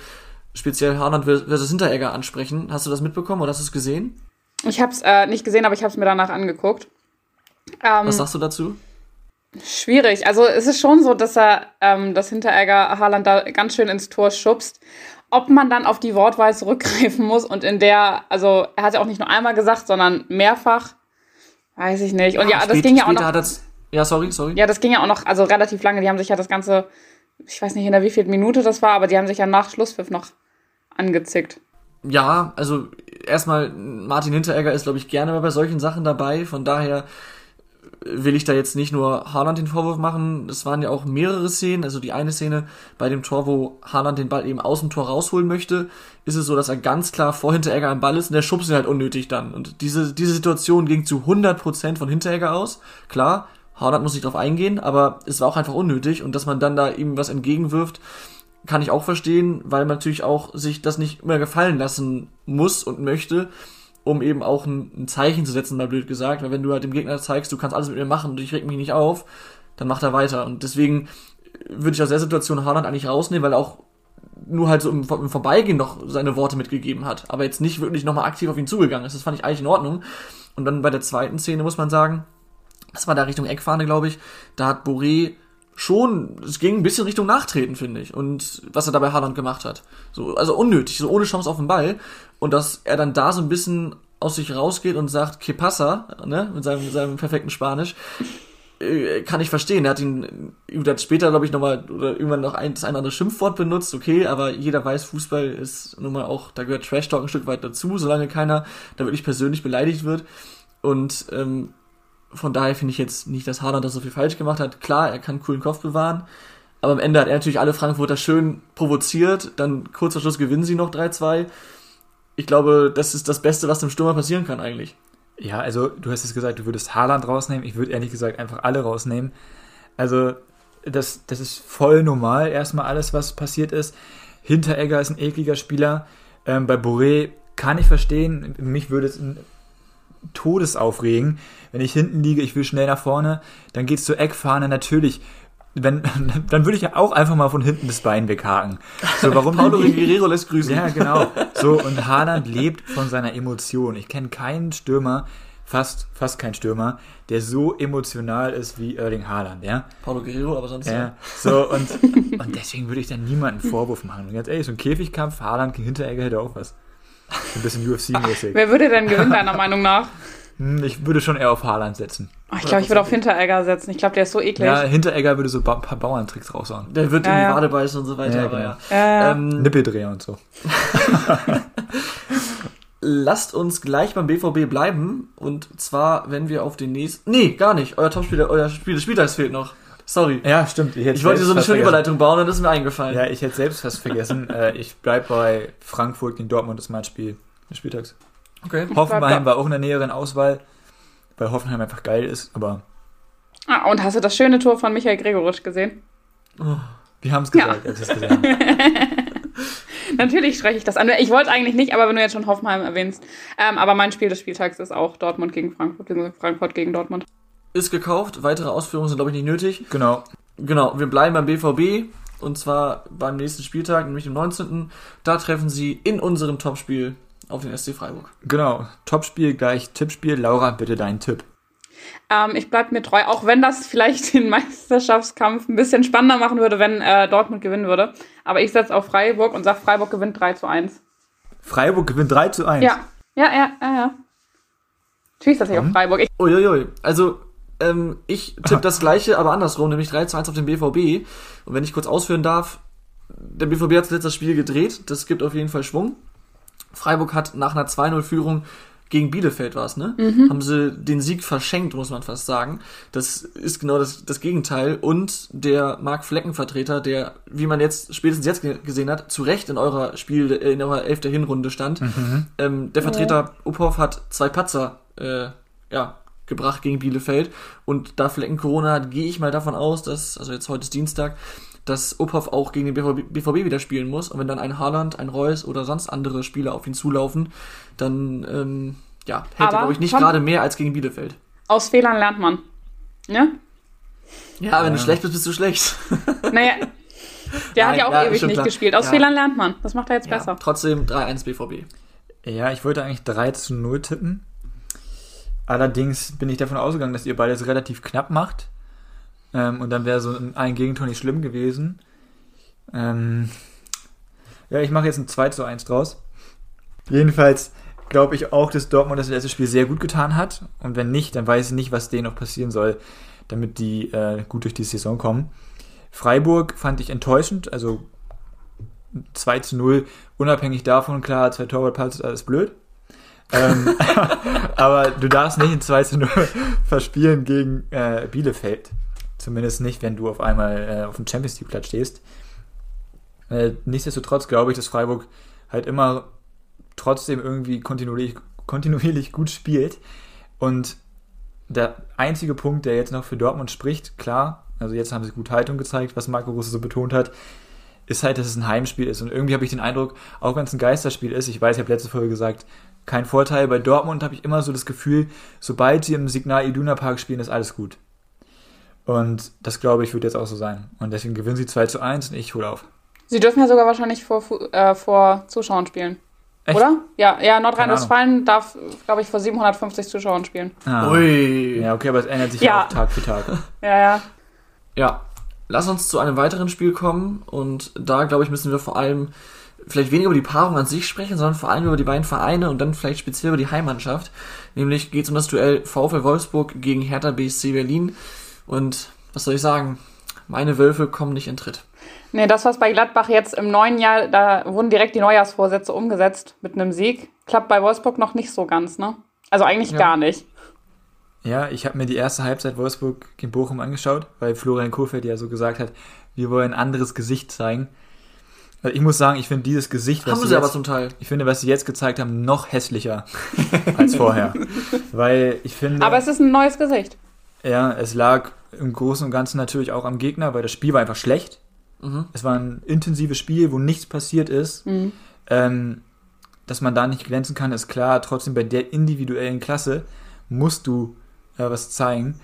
speziell Haaland versus Hinteregger ansprechen. Hast du das mitbekommen oder hast du es gesehen? Ich habe es äh, nicht gesehen, aber ich habe es mir danach angeguckt. Ähm, Was sagst du dazu? Schwierig. Also es ist schon so, dass er ähm, das Hinteregger Haaland da ganz schön ins Tor schubst. Ob man dann auf die Wortwahl zurückgreifen muss und in der, also er hat ja auch nicht nur einmal gesagt, sondern mehrfach, weiß ich nicht. Und ja, das Spät- ging ja auch noch. hat er's- ja, sorry, sorry. Ja, das ging ja auch noch, also relativ lange. Die haben sich ja das Ganze, ich weiß nicht in der wievielten Minute das war, aber die haben sich ja nach Schlusspfiff noch angezickt. Ja, also erstmal, Martin Hinteregger ist, glaube ich, gerne bei solchen Sachen dabei. Von daher will ich da jetzt nicht nur Haaland den Vorwurf machen. Es waren ja auch mehrere Szenen. Also die eine Szene bei dem Tor, wo Haaland den Ball eben aus dem Tor rausholen möchte, ist es so, dass er ganz klar vor Hinteregger am Ball ist und der schubst ihn halt unnötig dann. Und diese, diese Situation ging zu 100% von Hinteregger aus. Klar, Haaland muss nicht drauf eingehen, aber es war auch einfach unnötig und dass man dann da ihm was entgegenwirft, kann ich auch verstehen, weil man natürlich auch sich das nicht immer gefallen lassen muss und möchte, um eben auch ein, ein Zeichen zu setzen, mal blöd gesagt. Weil wenn du halt dem Gegner zeigst, du kannst alles mit mir machen und ich reg mich nicht auf, dann macht er weiter. Und deswegen würde ich aus der Situation Haaland eigentlich rausnehmen, weil er auch nur halt so im, im Vorbeigehen noch seine Worte mitgegeben hat, aber jetzt nicht wirklich nochmal aktiv auf ihn zugegangen ist. Das fand ich eigentlich in Ordnung. Und dann bei der zweiten Szene muss man sagen, das war da Richtung Eckfahne, glaube ich, da hat Boré schon, es ging ein bisschen Richtung Nachtreten, finde ich. Und was er dabei Haaland gemacht hat. So, also unnötig, so ohne Chance auf den Ball. Und dass er dann da so ein bisschen aus sich rausgeht und sagt, que pasa, ne, mit seinem, mit seinem perfekten Spanisch, äh, kann ich verstehen. Er hat ihn, hat später, glaube ich, nochmal, oder irgendwann noch ein, das ein oder andere Schimpfwort benutzt, okay, aber jeder weiß, Fußball ist nun mal auch, da gehört Trash Talk ein Stück weit dazu, solange keiner da wirklich persönlich beleidigt wird. Und, ähm, von daher finde ich jetzt nicht, dass Haaland da so viel falsch gemacht hat. Klar, er kann coolen Kopf bewahren, aber am Ende hat er natürlich alle Frankfurter schön provoziert, dann kurz vor Schluss gewinnen sie noch 3-2 ich glaube, das ist das Beste, was dem Stürmer passieren kann eigentlich. Ja, also du hast es gesagt, du würdest Haaland rausnehmen. Ich würde ehrlich gesagt einfach alle rausnehmen. Also das, das ist voll normal, erstmal alles, was passiert ist. Hinteregger ist ein ekliger Spieler. Ähm, bei Boré kann ich verstehen, mich würde es Todesaufregen, wenn ich hinten liege, ich will schnell nach vorne, dann geht's zur Eckfahne, natürlich wenn, <laughs> dann würde ich ja auch einfach mal von hinten das Bein weghaken. So, warum <laughs> Paulo Guerrero lässt grüßen. Ja, genau. So, und Haaland lebt von seiner Emotion. Ich kenne keinen Stürmer, fast, fast keinen Stürmer, der so emotional ist wie Erling Haaland, ja. Paulo Guerrero, aber sonst ja. ja. So, und, und deswegen würde ich dann niemanden Vorwurf machen. Und ganz ehrlich, so ein Käfigkampf, Haaland gegen Hinteregger hätte auch was. Ein bisschen UFC-mäßig. Wer würde denn gewinnen, deiner Meinung nach? Hm, ich würde schon eher auf Haaland setzen. Oh, ich glaube, ich würde auf Hinteregger setzen. Ich glaube, der ist so eklig. Ja, Hinteregger würde so ein paar Bauerntricks raushauen. Der wird ja, in die Wade beißen und so weiter. Ja, genau. ja. ja. Ähm, Nippeldreher und so. <laughs> Lasst uns gleich beim BVB bleiben. Und zwar, wenn wir auf den nächsten. Nee, gar nicht. Euer Topspieler, euer Spiel des Spieltags fehlt noch. Sorry. Ja, stimmt. Ich, ich wollte so eine schöne Überleitung bauen und das ist mir eingefallen. Ja, ich hätte selbst fast vergessen. <laughs> Äh, ich bleibe bei Frankfurt gegen Dortmund, das ist mein Spiel des Spieltags. Okay. Hoffenheim war auch in der näheren Auswahl weil Hoffenheim einfach geil ist, aber. Ah, und hast du das schöne Tor von Michael Gregoritsch gesehen? Oh, wir haben es gesagt, ja. als es gesagt <laughs> Natürlich spreche ich das an. Ich wollte eigentlich nicht, aber wenn du jetzt schon Hoffenheim erwähnst. Ähm, aber mein Spiel des Spieltags ist auch Dortmund gegen Frankfurt, Frankfurt gegen Dortmund. Ist gekauft, weitere Ausführungen sind, glaube ich, nicht nötig. Genau. Genau, wir bleiben beim BVB und zwar beim nächsten Spieltag, nämlich dem 19. Da treffen sie in unserem Topspiel auf den SC Freiburg. Genau, Topspiel gleich Tippspiel. Laura, bitte deinen Tipp. Ähm, ich bleibe mir treu, auch wenn das vielleicht den Meisterschaftskampf ein bisschen spannender machen würde, wenn äh, Dortmund gewinnen würde. Aber ich setze auf Freiburg und sage, Freiburg gewinnt 3 zu 1. Freiburg gewinnt 3 zu 1? Ja, ja, ja, ja. ja. Natürlich setze ich auf Freiburg. Ich Uiuiui. Also, ähm, ich tippe das gleiche, aber andersrum, nämlich 3 zu 1 auf den BVB. Und wenn ich kurz ausführen darf, der BVB hat zuletzt das Spiel gedreht. Das gibt auf jeden Fall Schwung. Freiburg hat nach einer 2-0-Führung gegen Bielefeld war es, ne? Mhm. Haben sie den Sieg verschenkt, muss man fast sagen. Das ist genau das, das Gegenteil. Und der Marc Flecken-Vertreter, der, wie man jetzt spätestens jetzt gesehen hat, zu Recht in eurer Spiel, in eurer elfter Hinrunde stand. Mhm. Ähm, der Vertreter ja. Uphoff hat zwei Patzer, äh, ja, gebracht gegen Bielefeld. Und da Flecken Corona hat, gehe ich mal davon aus, dass, also jetzt heute ist Dienstag, dass Uphoff auch gegen den BVB, BVB wieder spielen muss. Und wenn dann ein Haaland, ein Reus oder sonst andere Spieler auf ihn zulaufen, dann ähm, ja, hält Aber er, glaube ich, nicht gerade mehr als gegen Bielefeld. Aus Fehlern lernt man. Ne? Ja, wenn ja. du schlecht bist, bist du schlecht. <laughs> Naja, <laughs> der Nein, hat ja auch ja, ewig nicht klar. gespielt. Aus ja. Fehlern lernt man. Das macht er jetzt besser. Trotzdem 3-1 BVB. Ja, ich wollte eigentlich 3 zu 0 tippen. Allerdings bin ich davon ausgegangen, dass ihr beides relativ knapp macht. Ähm, und dann wäre so ein Gegentor nicht schlimm gewesen. Ähm, ja, ich mache jetzt ein 2 zu 1 draus. Jedenfalls glaube ich auch, dass Dortmund das letzte Spiel sehr gut getan hat. Und wenn nicht, dann weiß ich nicht, was denen noch passieren soll, damit die äh, gut durch die Saison kommen. Freiburg fand ich enttäuschend, also 2 zu 0, unabhängig davon, klar, zwei Torwartplatz ist alles blöd. Ähm, <laughs> aber du darfst nicht ein 2 zu 0 verspielen gegen äh, Bielefeld. Zumindest nicht, wenn du auf einmal äh, auf dem Champions League Platz stehst. Äh, nichtsdestotrotz glaube ich, dass Freiburg halt immer trotzdem irgendwie kontinuierlich, kontinuierlich gut spielt. Und der einzige Punkt, der jetzt noch für Dortmund spricht, klar, also jetzt haben sie gut Haltung gezeigt, was Marco Russe so betont hat, ist halt, dass es ein Heimspiel ist. Und irgendwie habe ich den Eindruck, auch wenn es ein Geisterspiel ist, ich weiß, ich habe letzte Folge gesagt, kein Vorteil. Bei Dortmund habe ich immer so das Gefühl, sobald sie im Signal Iduna Park spielen, ist alles gut. Und das glaube ich wird jetzt auch so sein. Und deswegen gewinnen sie 2 zu 1 und ich hole auf. Sie dürfen ja sogar wahrscheinlich vor, äh, vor Zuschauern spielen. Echt? Oder? Ja, ja Nordrhein-Westfalen darf, glaube ich, vor 750 Zuschauern spielen. Ah. Ui. Ja, okay, aber es ändert sich ja, auch Tag für Tag. <laughs> ja, ja. Ja, lass uns zu einem weiteren Spiel kommen. Und da, glaube ich, müssen wir vor allem vielleicht weniger über die Paarung an sich sprechen, sondern vor allem über die beiden Vereine und dann vielleicht speziell über die Heimmannschaft. Nämlich geht es um das Duell VfL Wolfsburg gegen Hertha BSC Berlin. Und was soll ich sagen? Meine Wölfe kommen nicht in Tritt. Nee, das, was bei Gladbach jetzt im neuen Jahr, da wurden direkt die Neujahrsvorsätze umgesetzt mit einem Sieg. Klappt bei Wolfsburg noch nicht so ganz, ne? Also eigentlich ja. gar nicht. Ja, ich habe mir die erste Halbzeit Wolfsburg gegen Bochum angeschaut, weil Florian Kohfeldt ja so gesagt hat, wir wollen ein anderes Gesicht zeigen. Also ich muss sagen, ich finde dieses Gesicht, was haben sie, jetzt, aber zum Teil. Ich finde, was sie jetzt gezeigt haben, noch hässlicher als vorher. <laughs> Weil ich finde. Aber es ist ein neues Gesicht. Ja, es lag im Großen und Ganzen natürlich auch am Gegner, weil das Spiel war einfach schlecht. Mhm. Es war ein intensives Spiel, wo nichts passiert ist. Mhm. Ähm, dass man da nicht glänzen kann, ist klar. Trotzdem bei der individuellen Klasse musst du äh, was zeigen.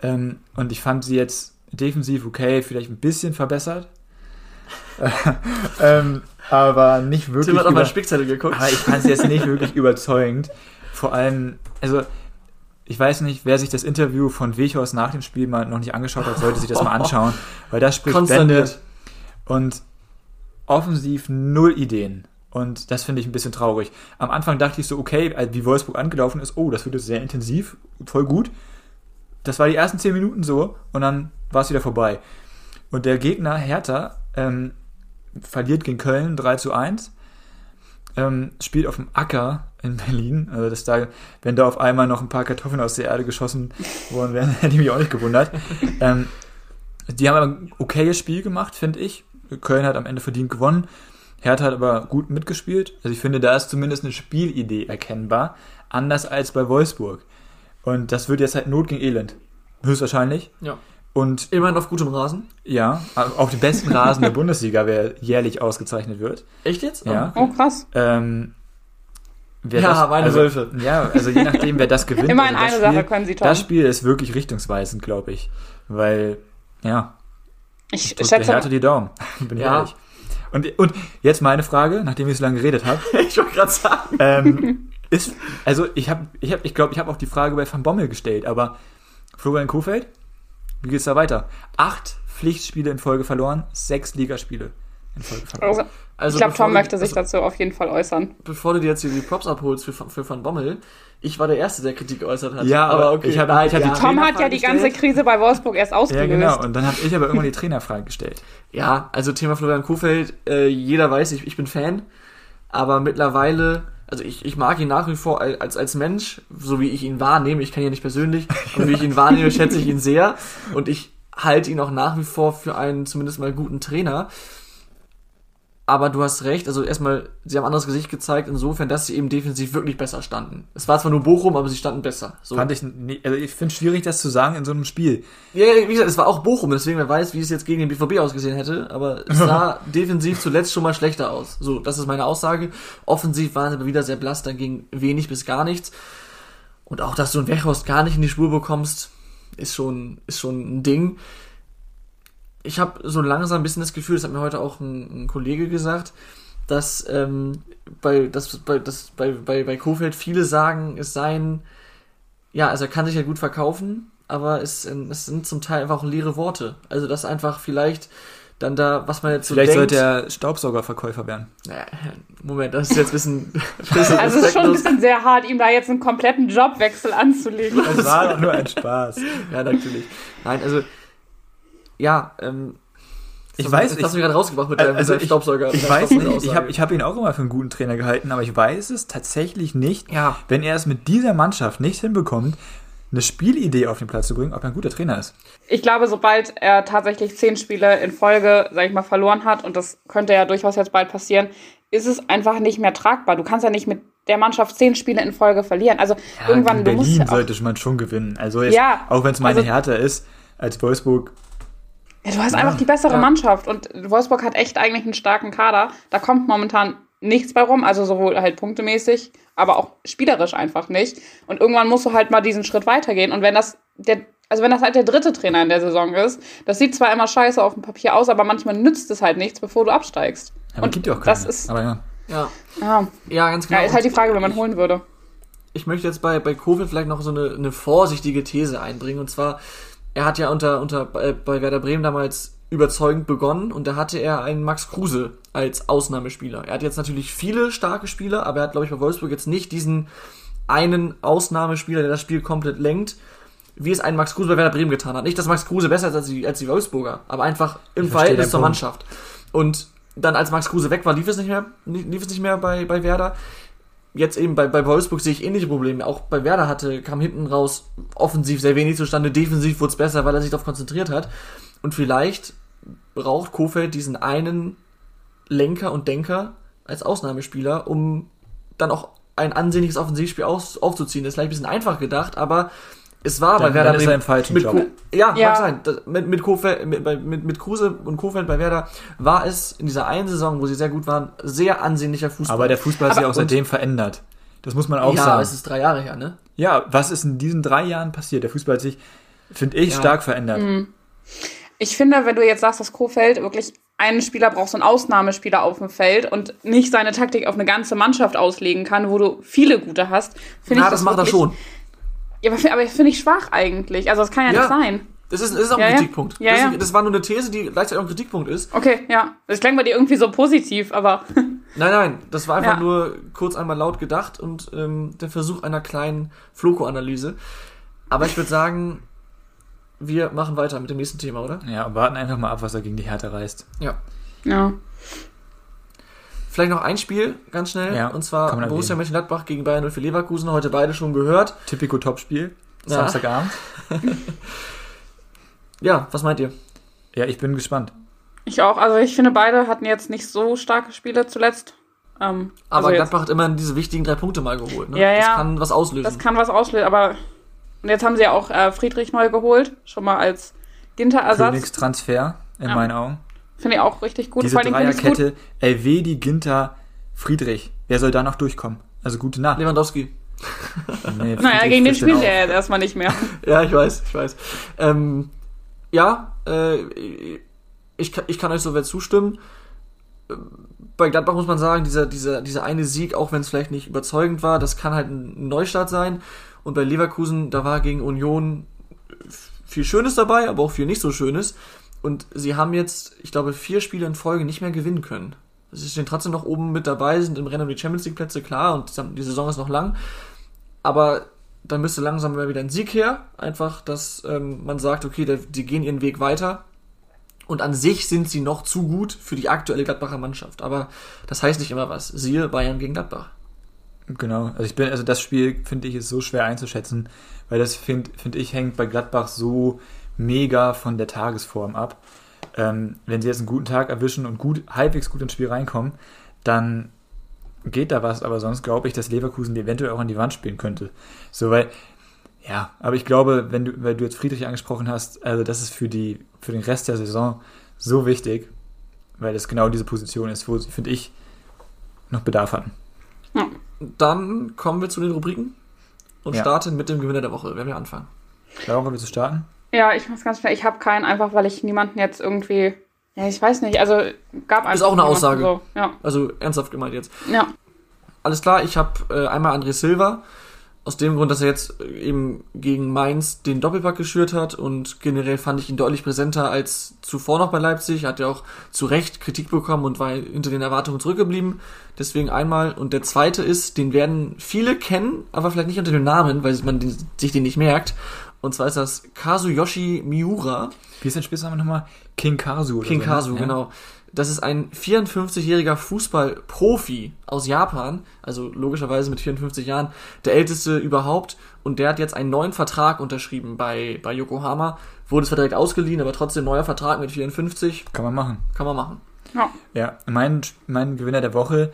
Ähm, und ich fand sie jetzt defensiv okay, vielleicht ein bisschen verbessert. <laughs> ähm, aber nicht wirklich. Tim hat auf meinen Spickzettel geguckt. Aber ich fand sie jetzt nicht wirklich überzeugend. Vor allem, also ich weiß nicht, wer sich das Interview von Wechhorst nach dem Spiel mal noch nicht angeschaut hat, sollte sich das mal <laughs> anschauen, weil da spricht Bände und offensiv null Ideen. Und das finde ich ein bisschen traurig. Am Anfang dachte ich so, okay, wie Wolfsburg angelaufen ist, oh, das wird jetzt sehr intensiv, voll gut. Das war die ersten zehn Minuten so und dann war es wieder vorbei. Und der Gegner, Hertha, ähm, verliert gegen Köln 3 zu 1, ähm, spielt auf dem Acker in Berlin. Also dass da, wenn da auf einmal noch ein paar Kartoffeln aus der Erde geschossen worden <laughs> wären, hätte ich mich auch nicht gewundert. ähm, die haben aber ein okayes Spiel gemacht, finde ich. Köln hat am Ende verdient gewonnen. Hertha hat aber gut mitgespielt. Also ich finde, da ist zumindest eine Spielidee erkennbar. Anders als bei Wolfsburg. Und das wird jetzt halt Not gegen Elend. Höchstwahrscheinlich. Ja. Und immerhin auf gutem Rasen. Ja, auf dem besten Rasen der Bundesliga, wer jährlich ausgezeichnet wird. Echt jetzt? Ja. Oh, krass. Ähm, ja, das, meine also, Wölfe. Ja, also je nachdem, wer das gewinnt. Immerhin also eine Spiel, Sache können sie toppen. Das Spiel ist wirklich richtungsweisend, glaube ich. Weil, ja. Ich, ich schätze. Härte die Daumen. <laughs> Bin ja. ehrlich. Und, und jetzt meine Frage, nachdem ich so lange geredet habe. <laughs> ich wollte gerade sagen. Ähm, ist, also ich habe, ich habe, ich glaube, ich habe auch die Frage bei Van Bommel gestellt, aber Florian Kofeld, wie geht's da weiter? Acht Pflichtspiele in Folge verloren, sechs Ligaspiele in Folge verloren. Also, also ich glaube, Tom möchte sich also, dazu auf jeden Fall äußern. Bevor du dir jetzt die Props abholst für, für Van Bommel, ich war der Erste, der Kritik geäußert hat. Ja, aber okay. Ich hab, ich hab ja. Tom hat ja die ganze Krise bei Wolfsburg erst ausgelöst. Ja, genau. Und dann habe ich aber irgendwann die Trainerfrage gestellt. Ja, also Thema Florian Kofeld, äh, jeder weiß, ich, ich bin Fan, aber mittlerweile also ich, ich mag ihn nach wie vor als, als Mensch, so wie ich ihn wahrnehme, ich kann ihn nicht persönlich, und wie ich ihn wahrnehme, <laughs> schätze ich ihn sehr. Und ich halte ihn auch nach wie vor für einen zumindest mal guten Trainer. Aber du hast recht, also erstmal, sie haben anderes Gesicht gezeigt, insofern, dass sie eben defensiv wirklich besser standen. Es war zwar nur Bochum, aber sie standen besser. So. Fand ich, also ich finde es schwierig, das zu sagen in so einem Spiel. Ja, wie gesagt, es war auch Bochum, deswegen wer weiß, wie es jetzt gegen den BVB ausgesehen hätte, aber es <laughs> sah defensiv zuletzt schon mal schlechter aus. So, das ist meine Aussage. Offensiv waren sie aber wieder sehr blass, dann ging wenig bis gar nichts. Und auch, dass du einen Wechhorst gar nicht in die Spur bekommst, ist schon, ist schon ein Ding ich habe so langsam ein bisschen das Gefühl, das hat mir heute auch ein, ein Kollege gesagt, dass ähm, bei, das, bei, das, bei, bei, bei Kofeld viele sagen, es seien, ja, also er kann sich ja gut verkaufen, aber es, es sind zum Teil einfach auch leere Worte. Also das einfach vielleicht dann da, was man jetzt so Vielleicht denkt, sollte er Staubsaugerverkäufer werden. Naja, <laughs> Moment, das ist jetzt ein bisschen, <laughs> <laughs> bisschen Also es ist schon ein bisschen sehr hart, ihm da jetzt einen kompletten Jobwechsel anzulegen. Das war doch nur ein Spaß. ja, natürlich. Nein, also ja, ähm, ich weiß, nicht. hast du mich gerade rausgebracht mit deinem, also ich, Staubsauger. Ich, weiß nicht, ich habe ich hab ihn auch immer für einen guten Trainer gehalten, aber ich weiß es tatsächlich nicht, ja. wenn er es mit dieser Mannschaft nicht hinbekommt, eine Spielidee auf den Platz zu bringen, ob er ein guter Trainer ist. Ich glaube, sobald er tatsächlich zehn Spiele in Folge, sag ich mal, verloren hat, und das könnte ja durchaus jetzt bald passieren, ist es einfach nicht mehr tragbar. Du kannst ja nicht mit der Mannschaft zehn Spiele in Folge verlieren. Also ja, irgendwann in Berlin ja sollte man schon gewinnen. Also jetzt, ja, auch wenn es meine also, Härte ist, als Wolfsburg ja, du hast ja, einfach die bessere ja. Mannschaft und Wolfsburg hat echt eigentlich einen starken Kader. Da kommt momentan nichts bei rum, also sowohl halt punktemäßig, aber auch spielerisch einfach nicht. Und irgendwann musst du halt mal diesen Schritt weitergehen. Und wenn das der, also wenn das halt der dritte Trainer in der Saison ist, das sieht zwar immer scheiße auf dem Papier aus, aber manchmal nützt es halt nichts, bevor du absteigst. Aber und gibt ja auch keine. Das ist, aber ja. Ja. ja. Ja, ganz genau. Ja, ist halt die Frage, wenn man holen würde. Ich möchte jetzt bei, bei Covid vielleicht noch so eine, eine vorsichtige These einbringen. Und zwar, er hat ja unter, unter bei, bei Werder Bremen damals überzeugend begonnen und da hatte er einen Max Kruse als Ausnahmespieler. Er hat jetzt natürlich viele starke Spieler, aber er hat, glaube ich, bei Wolfsburg jetzt nicht diesen einen Ausnahmespieler, der das Spiel komplett lenkt, wie es ein Max Kruse bei Werder Bremen getan hat. Nicht, dass Max Kruse besser ist als die, als die Wolfsburger, aber einfach im Verhältnis zur Mannschaft. Und dann, als Max Kruse weg war, lief es nicht mehr, lief es nicht mehr bei, bei Werder. Jetzt eben bei, bei Wolfsburg sehe ich ähnliche Probleme. Auch bei Werder hatte, kam hinten raus offensiv sehr wenig zustande, defensiv wurde es besser, weil er sich darauf konzentriert hat. Und vielleicht braucht Kofeld diesen einen Lenker und Denker als Ausnahmespieler, um dann auch ein ansehnliches Offensivspiel aus, aufzuziehen. Das ist vielleicht ein bisschen einfach gedacht, aber es war Dann- bei Werder dann ist er Bremen im falschen mit Job. Ko- ja, Ja. mag sein. Das, mit, mit, Kofeld, mit, mit, mit Kruse und Kofeld bei Werder war es in dieser einen Saison, wo sie sehr gut waren, sehr ansehnlicher Fußball. Aber der Fußball hat sich auch seitdem verändert. Das muss man auch ja, sagen. es ist drei Jahre her, ne? Ja, was ist in diesen drei Jahren passiert? Der Fußball hat sich, finde ich, Ja. stark verändert. Ich finde, wenn du jetzt sagst, dass Kofeld wirklich einen Spieler braucht, so einen Ausnahmespieler auf dem Feld und nicht seine Taktik auf eine ganze Mannschaft auslegen kann, wo du viele gute hast, finde Na, ich das, macht er schon. Ja, aber, aber finde ich schwach eigentlich. Also das kann ja, Ja. nicht sein. Das ist, das ist auch Ja, ein. Kritikpunkt. Ja, das, ja. Ist, das war nur eine These, die gleichzeitig auch ein Kritikpunkt ist. Okay, ja. Das klang bei dir irgendwie so positiv, aber <laughs> Nein, nein, das war einfach Ja. nur kurz einmal laut gedacht und ähm, der Versuch einer kleinen Floko-Analyse. Aber ich würde sagen, wir machen weiter mit dem nächsten Thema, oder? Ja, und warten einfach mal ab, was er gegen die Härte reißt. Ja. ja. Vielleicht noch ein Spiel, ganz schnell. Ja, und zwar Borussia. Mönchengladbach gegen Bayern 04 Leverkusen. Heute beide schon gehört. Typico Topspiel. Ja. Samstagabend. <laughs> Ja, was meint ihr? Ja, ich bin gespannt. Ich auch. Also ich finde, beide hatten jetzt nicht so starke Spiele zuletzt. Ähm, Aber also jetzt, Gladbach hat immerhin diese wichtigen drei Punkte mal geholt. Ne? Ja, Das ja. kann was auslösen. das kann was auslösen, aber und jetzt haben sie ja auch äh, Friedrich neu geholt, schon mal als Ginter-Ersatz. Königstransfer, in Ja. meinen Augen. Finde ich auch richtig gut. Diese Vor allem ich's gut. Dreierkette, Elvedi, Ginter, Friedrich. Wer soll da noch durchkommen? Also gute Nacht. Lewandowski. Nee, <laughs> Naja, gegen den spielt er jetzt erstmal nicht mehr. <laughs> Ja, ich weiß, ich weiß. Ähm, ja, äh, ich, kann, ich kann euch soweit zustimmen. Ähm, Bei Gladbach muss man sagen, dieser, dieser, dieser eine Sieg, auch wenn es vielleicht nicht überzeugend war, das kann halt ein Neustart sein. Und bei Leverkusen, da war gegen Union viel Schönes dabei, aber auch viel nicht so Schönes. Und sie haben jetzt, ich glaube, vier Spiele in Folge nicht mehr gewinnen können. Sie stehen trotzdem noch oben mit dabei, sind im Rennen um die Champions League Plätze, klar, und die Saison ist noch lang. Aber dann müsste langsam mal wieder ein Sieg her. Einfach, dass ähm, man sagt, okay, der, die gehen ihren Weg weiter. Und an sich sind sie noch zu gut für die aktuelle Gladbacher Mannschaft. Aber das heißt nicht immer was. Siehe Bayern gegen Gladbach. Genau, also ich bin, also das Spiel finde ich ist so schwer einzuschätzen, weil das finde find ich hängt bei Gladbach so mega von der Tagesform ab. Ähm, wenn sie jetzt einen guten Tag erwischen und gut, halbwegs gut ins Spiel reinkommen, dann geht da was, aber sonst glaube ich, dass Leverkusen die eventuell auch an die Wand spielen könnte. So, weil, ja, aber ich glaube, wenn du, weil du jetzt Friedrich angesprochen hast, also das ist für die, für den Rest der Saison so wichtig, weil das genau diese Position ist, wo sie, finde ich, noch Bedarf hatten. Dann kommen wir zu den Rubriken und Ja. starten mit dem Gewinner der Woche. Wer wir anfangen? Laura, willst du starten? Ja, ich mach's ganz schnell. Ich habe keinen, einfach weil ich niemanden jetzt irgendwie. Ja, ich weiß nicht. Also gab einfach Ist auch eine Aussage. So. Ja, Also ernsthaft gemeint jetzt. ja. Alles klar, ich habe äh, einmal André Silva. Aus dem Grund, dass er jetzt äh, eben gegen Mainz den Doppelpack geschürt hat und generell fand ich ihn deutlich präsenter als zuvor noch bei Leipzig. Er hat ja auch zu Recht Kritik bekommen und war hinter den Erwartungen zurückgeblieben. Deswegen einmal. Und der zweite ist, den werden viele kennen, aber vielleicht nicht unter dem Namen, weil man den, sich den nicht merkt. Und zwar ist das Kazuyoshi Miura. Wie ist dein Spitzname nochmal? King Kazu. King so, Kazu, ne? genau. Das ist ein 54-jähriger Fußballprofi aus Japan, also logischerweise mit 54 Jahren der älteste überhaupt und der hat jetzt einen neuen Vertrag unterschrieben bei, bei Yokohama, wurde zwar direkt ausgeliehen, aber trotzdem neuer Vertrag mit 54, Kann man machen. kann man machen. ja. Ja, mein, mein Gewinner der Woche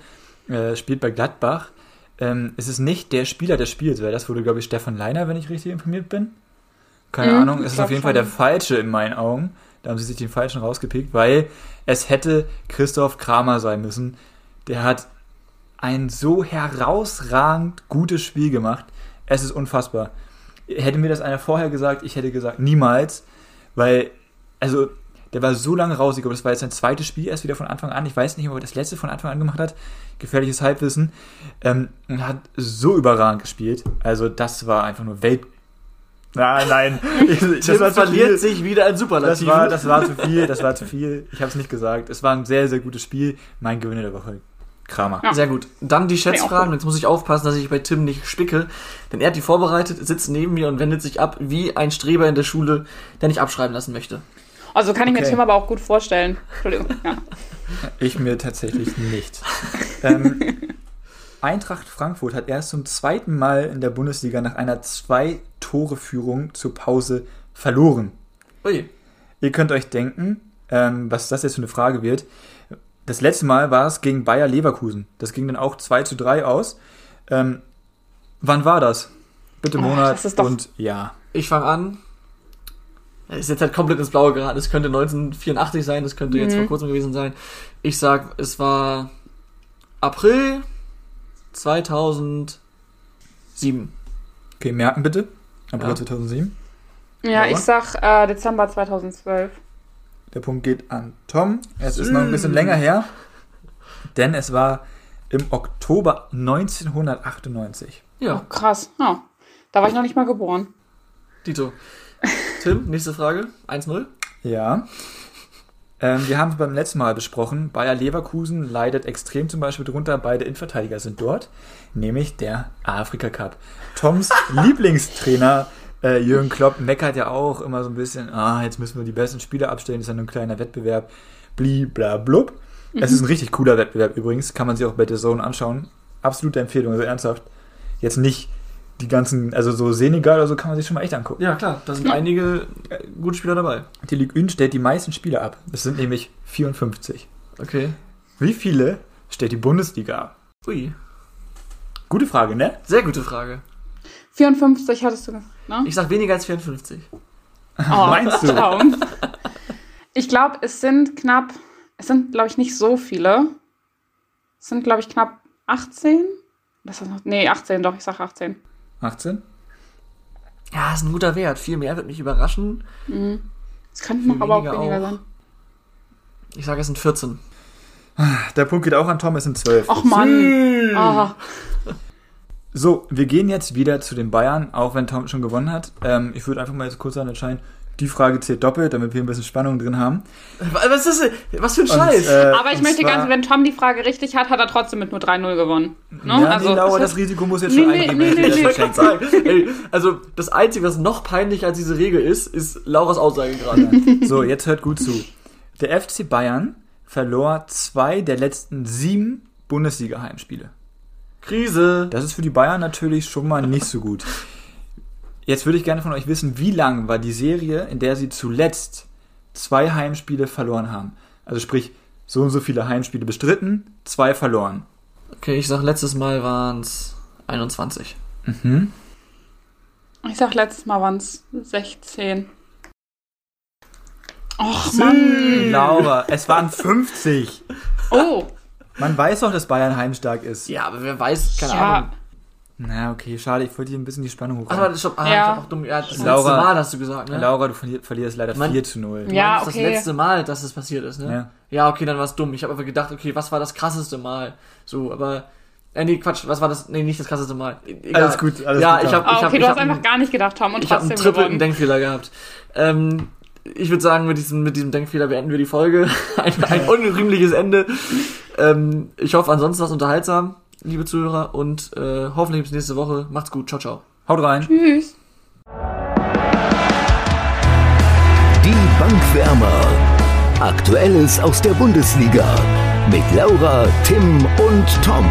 äh, spielt bei Gladbach. Ähm, es ist nicht der Spieler des Spiels, weil das wurde, glaube ich, Stefan Leiner, wenn ich richtig informiert bin. Keine Mhm, Ahnung, ist auf jeden Fall der schon. falsche in meinen Augen. Da haben sie sich den falschen rausgepickt, weil es hätte Christoph Kramer sein müssen. Der hat ein so herausragend gutes Spiel gemacht. Es ist unfassbar. Hätte mir das einer vorher gesagt, ich hätte gesagt, niemals, weil, also, der war so lange raus, ich glaube, das war jetzt sein zweites Spiel erst wieder von Anfang an. Ich weiß nicht, ob er das letzte von Anfang an gemacht hat. Gefährliches Halbwissen. Ähm, und hat so überragend gespielt. Also, das war einfach nur Welt. Nein, nein. <laughs> Ich- das war verliert sich wieder ein Das Superlativ. war, das war zu viel, das war zu viel. Ich habe es nicht gesagt. Es war ein sehr, sehr gutes Spiel. Mein Gewinner der Woche, Kramer. Ja. Sehr gut. Dann die Schätzfragen. Jetzt muss ich aufpassen, dass ich bei Tim nicht spicke. Denn er hat die vorbereitet, sitzt neben mir und wendet sich ab wie ein Streber in der Schule, der nicht abschreiben lassen möchte. Also kann ich mir Okay. Tim aber auch gut vorstellen. Entschuldigung. Ja. Ich mir tatsächlich nicht. <laughs> ähm, Eintracht Frankfurt hat erst zum zweiten Mal in der Bundesliga nach einer Zwei-Tore-Führung zur Pause verloren. Ui. Ihr könnt euch denken, ähm, was das jetzt für eine Frage wird. das letzte Mal war es gegen Bayer Leverkusen. Das ging dann auch 2 zu 3 aus. Ähm, wann war das? Bitte Oh, Monat das und ja. Ich fange an. Es ist jetzt halt komplett ins Blaue geraten. Es könnte 1984 sein, es könnte jetzt Mhm. vor kurzem gewesen sein. Ich sag, es war April 2007. Okay, merken bitte. April Ja. 2007. Ja, Ja. ich sag äh, Dezember 2012. Der Punkt geht an Tom. Es ist noch ein bisschen länger her, denn es war im Oktober 1998. Ja, Oh, krass. Ja. Da war ich noch nicht mal geboren. Dito. Tim, nächste Frage. 1-0. Ja. Ähm, wir haben es beim letzten Mal besprochen. Bayer Leverkusen leidet extrem zum Beispiel drunter. Beide Innenverteidiger sind dort, nämlich der Afrika Cup. Toms <laughs> Lieblingstrainer äh, Jürgen Klopp meckert ja auch immer so ein bisschen, ah, jetzt müssen wir die besten Spieler abstellen, ist ja nur ein kleiner Wettbewerb. Bli, bla, blub. Es ist ein richtig cooler Wettbewerb übrigens, kann man sich auch bei der Zone anschauen. Absolute Empfehlung, also ernsthaft. Jetzt nicht die ganzen, also so Senegal oder so kann man sich schon mal echt angucken. Ja, klar, da sind einige äh, gute Spieler dabei. Die Ligue 1 stellt die meisten Spieler ab. Es sind nämlich 54. Okay. Wie viele stellt die Bundesliga ab? Ui. Gute Frage, ne? Sehr gute Frage. 54 hattest du gesagt, ne? Ich sag weniger als 54. Oh, <laughs> Meinst du? Traum. Ich glaube, es sind knapp, es sind, glaube ich, nicht so viele. Es sind, glaube ich, knapp 18. Das ist noch, nee, 18, doch, ich sag 18. 18? Ja, ist ein guter Wert. Viel mehr wird mich überraschen. Es könnten Viel noch aber auch weniger auch. sein. Ich sage, es sind 14. Der Punkt geht auch an Tom, es sind 12. Och Mann. Ah, So, wir gehen jetzt wieder zu den Bayern, auch wenn Tom schon gewonnen hat. Ähm, ich würde einfach mal jetzt kurz daran entscheiden, die Frage zählt doppelt, damit wir ein bisschen Spannung drin haben. Was ist das? Was für ein Und, Scheiß? äh, aber ich und möchte zwar- ganz, wenn Tom die Frage richtig hat, hat er trotzdem mit nur 3-0 gewonnen. Ne? Ja, also, nee, Laura, das Risiko muss jetzt Nee, schon nee, eingehen. nee, nee, das sagen, ey, also das Einzige, was noch peinlicher als diese Regel ist, ist Lauras Aussage gerade. <laughs> So, jetzt hört gut zu. Der FC Bayern verlor zwei der letzten sieben Bundesliga-Heimspiele. Krise. Das ist für die Bayern natürlich schon mal nicht so gut. Jetzt würde ich gerne von euch wissen, wie lang war die Serie, in der sie zuletzt zwei Heimspiele verloren haben? Also sprich, so und so viele Heimspiele bestritten, zwei verloren. Okay, ich sag, letztes Mal waren es 21. Mhm. Ich sag, letztes Mal waren es 16. Och, Mann. Laura, es waren 50. Oh, Man weiß doch, dass Bayern heimstark ist. Ja, aber wer weiß, keine ja. Ahnung. Na, okay, schade, ich wollte hier ein bisschen die Spannung Ach, aber hochhalten. stopp, ah, Ja. ich hab auch dumm, ja, das Laura- letzte Mal hast du gesagt, ne? Laura, du verlier, verlierst leider Mann. 4 zu 0. Du Ja, okay. Das letzte Mal, dass das passiert ist, ne? Ja. Ja, okay, dann war es dumm. Ich habe einfach gedacht, okay, was war das krasseste Mal? So, aber äh, nee, Quatsch, was war das? Nee, nicht das krasseste Mal. E- Egal. Alles gut, alles ja, gut, ich Ah, ich okay, hab, du ich hast hab einfach einen- gar nicht gedacht, Tom, und ich habe einen trotzdem trippelten. Denkfehler gehabt. Ähm, ich würde sagen, mit diesem, mit diesem Denkfehler beenden wir die Folge. <laughs> ein, ein unrühmliches Ende. Ähm, ich hoffe, ansonsten war es unterhaltsam, liebe Zuhörer, und äh, hoffentlich bis nächste Woche. Macht's gut. Ciao, ciao. Haut rein. Tschüss. Die Bankwärmer. Aktuelles aus der Bundesliga. Mit Laura, Tim und Tom.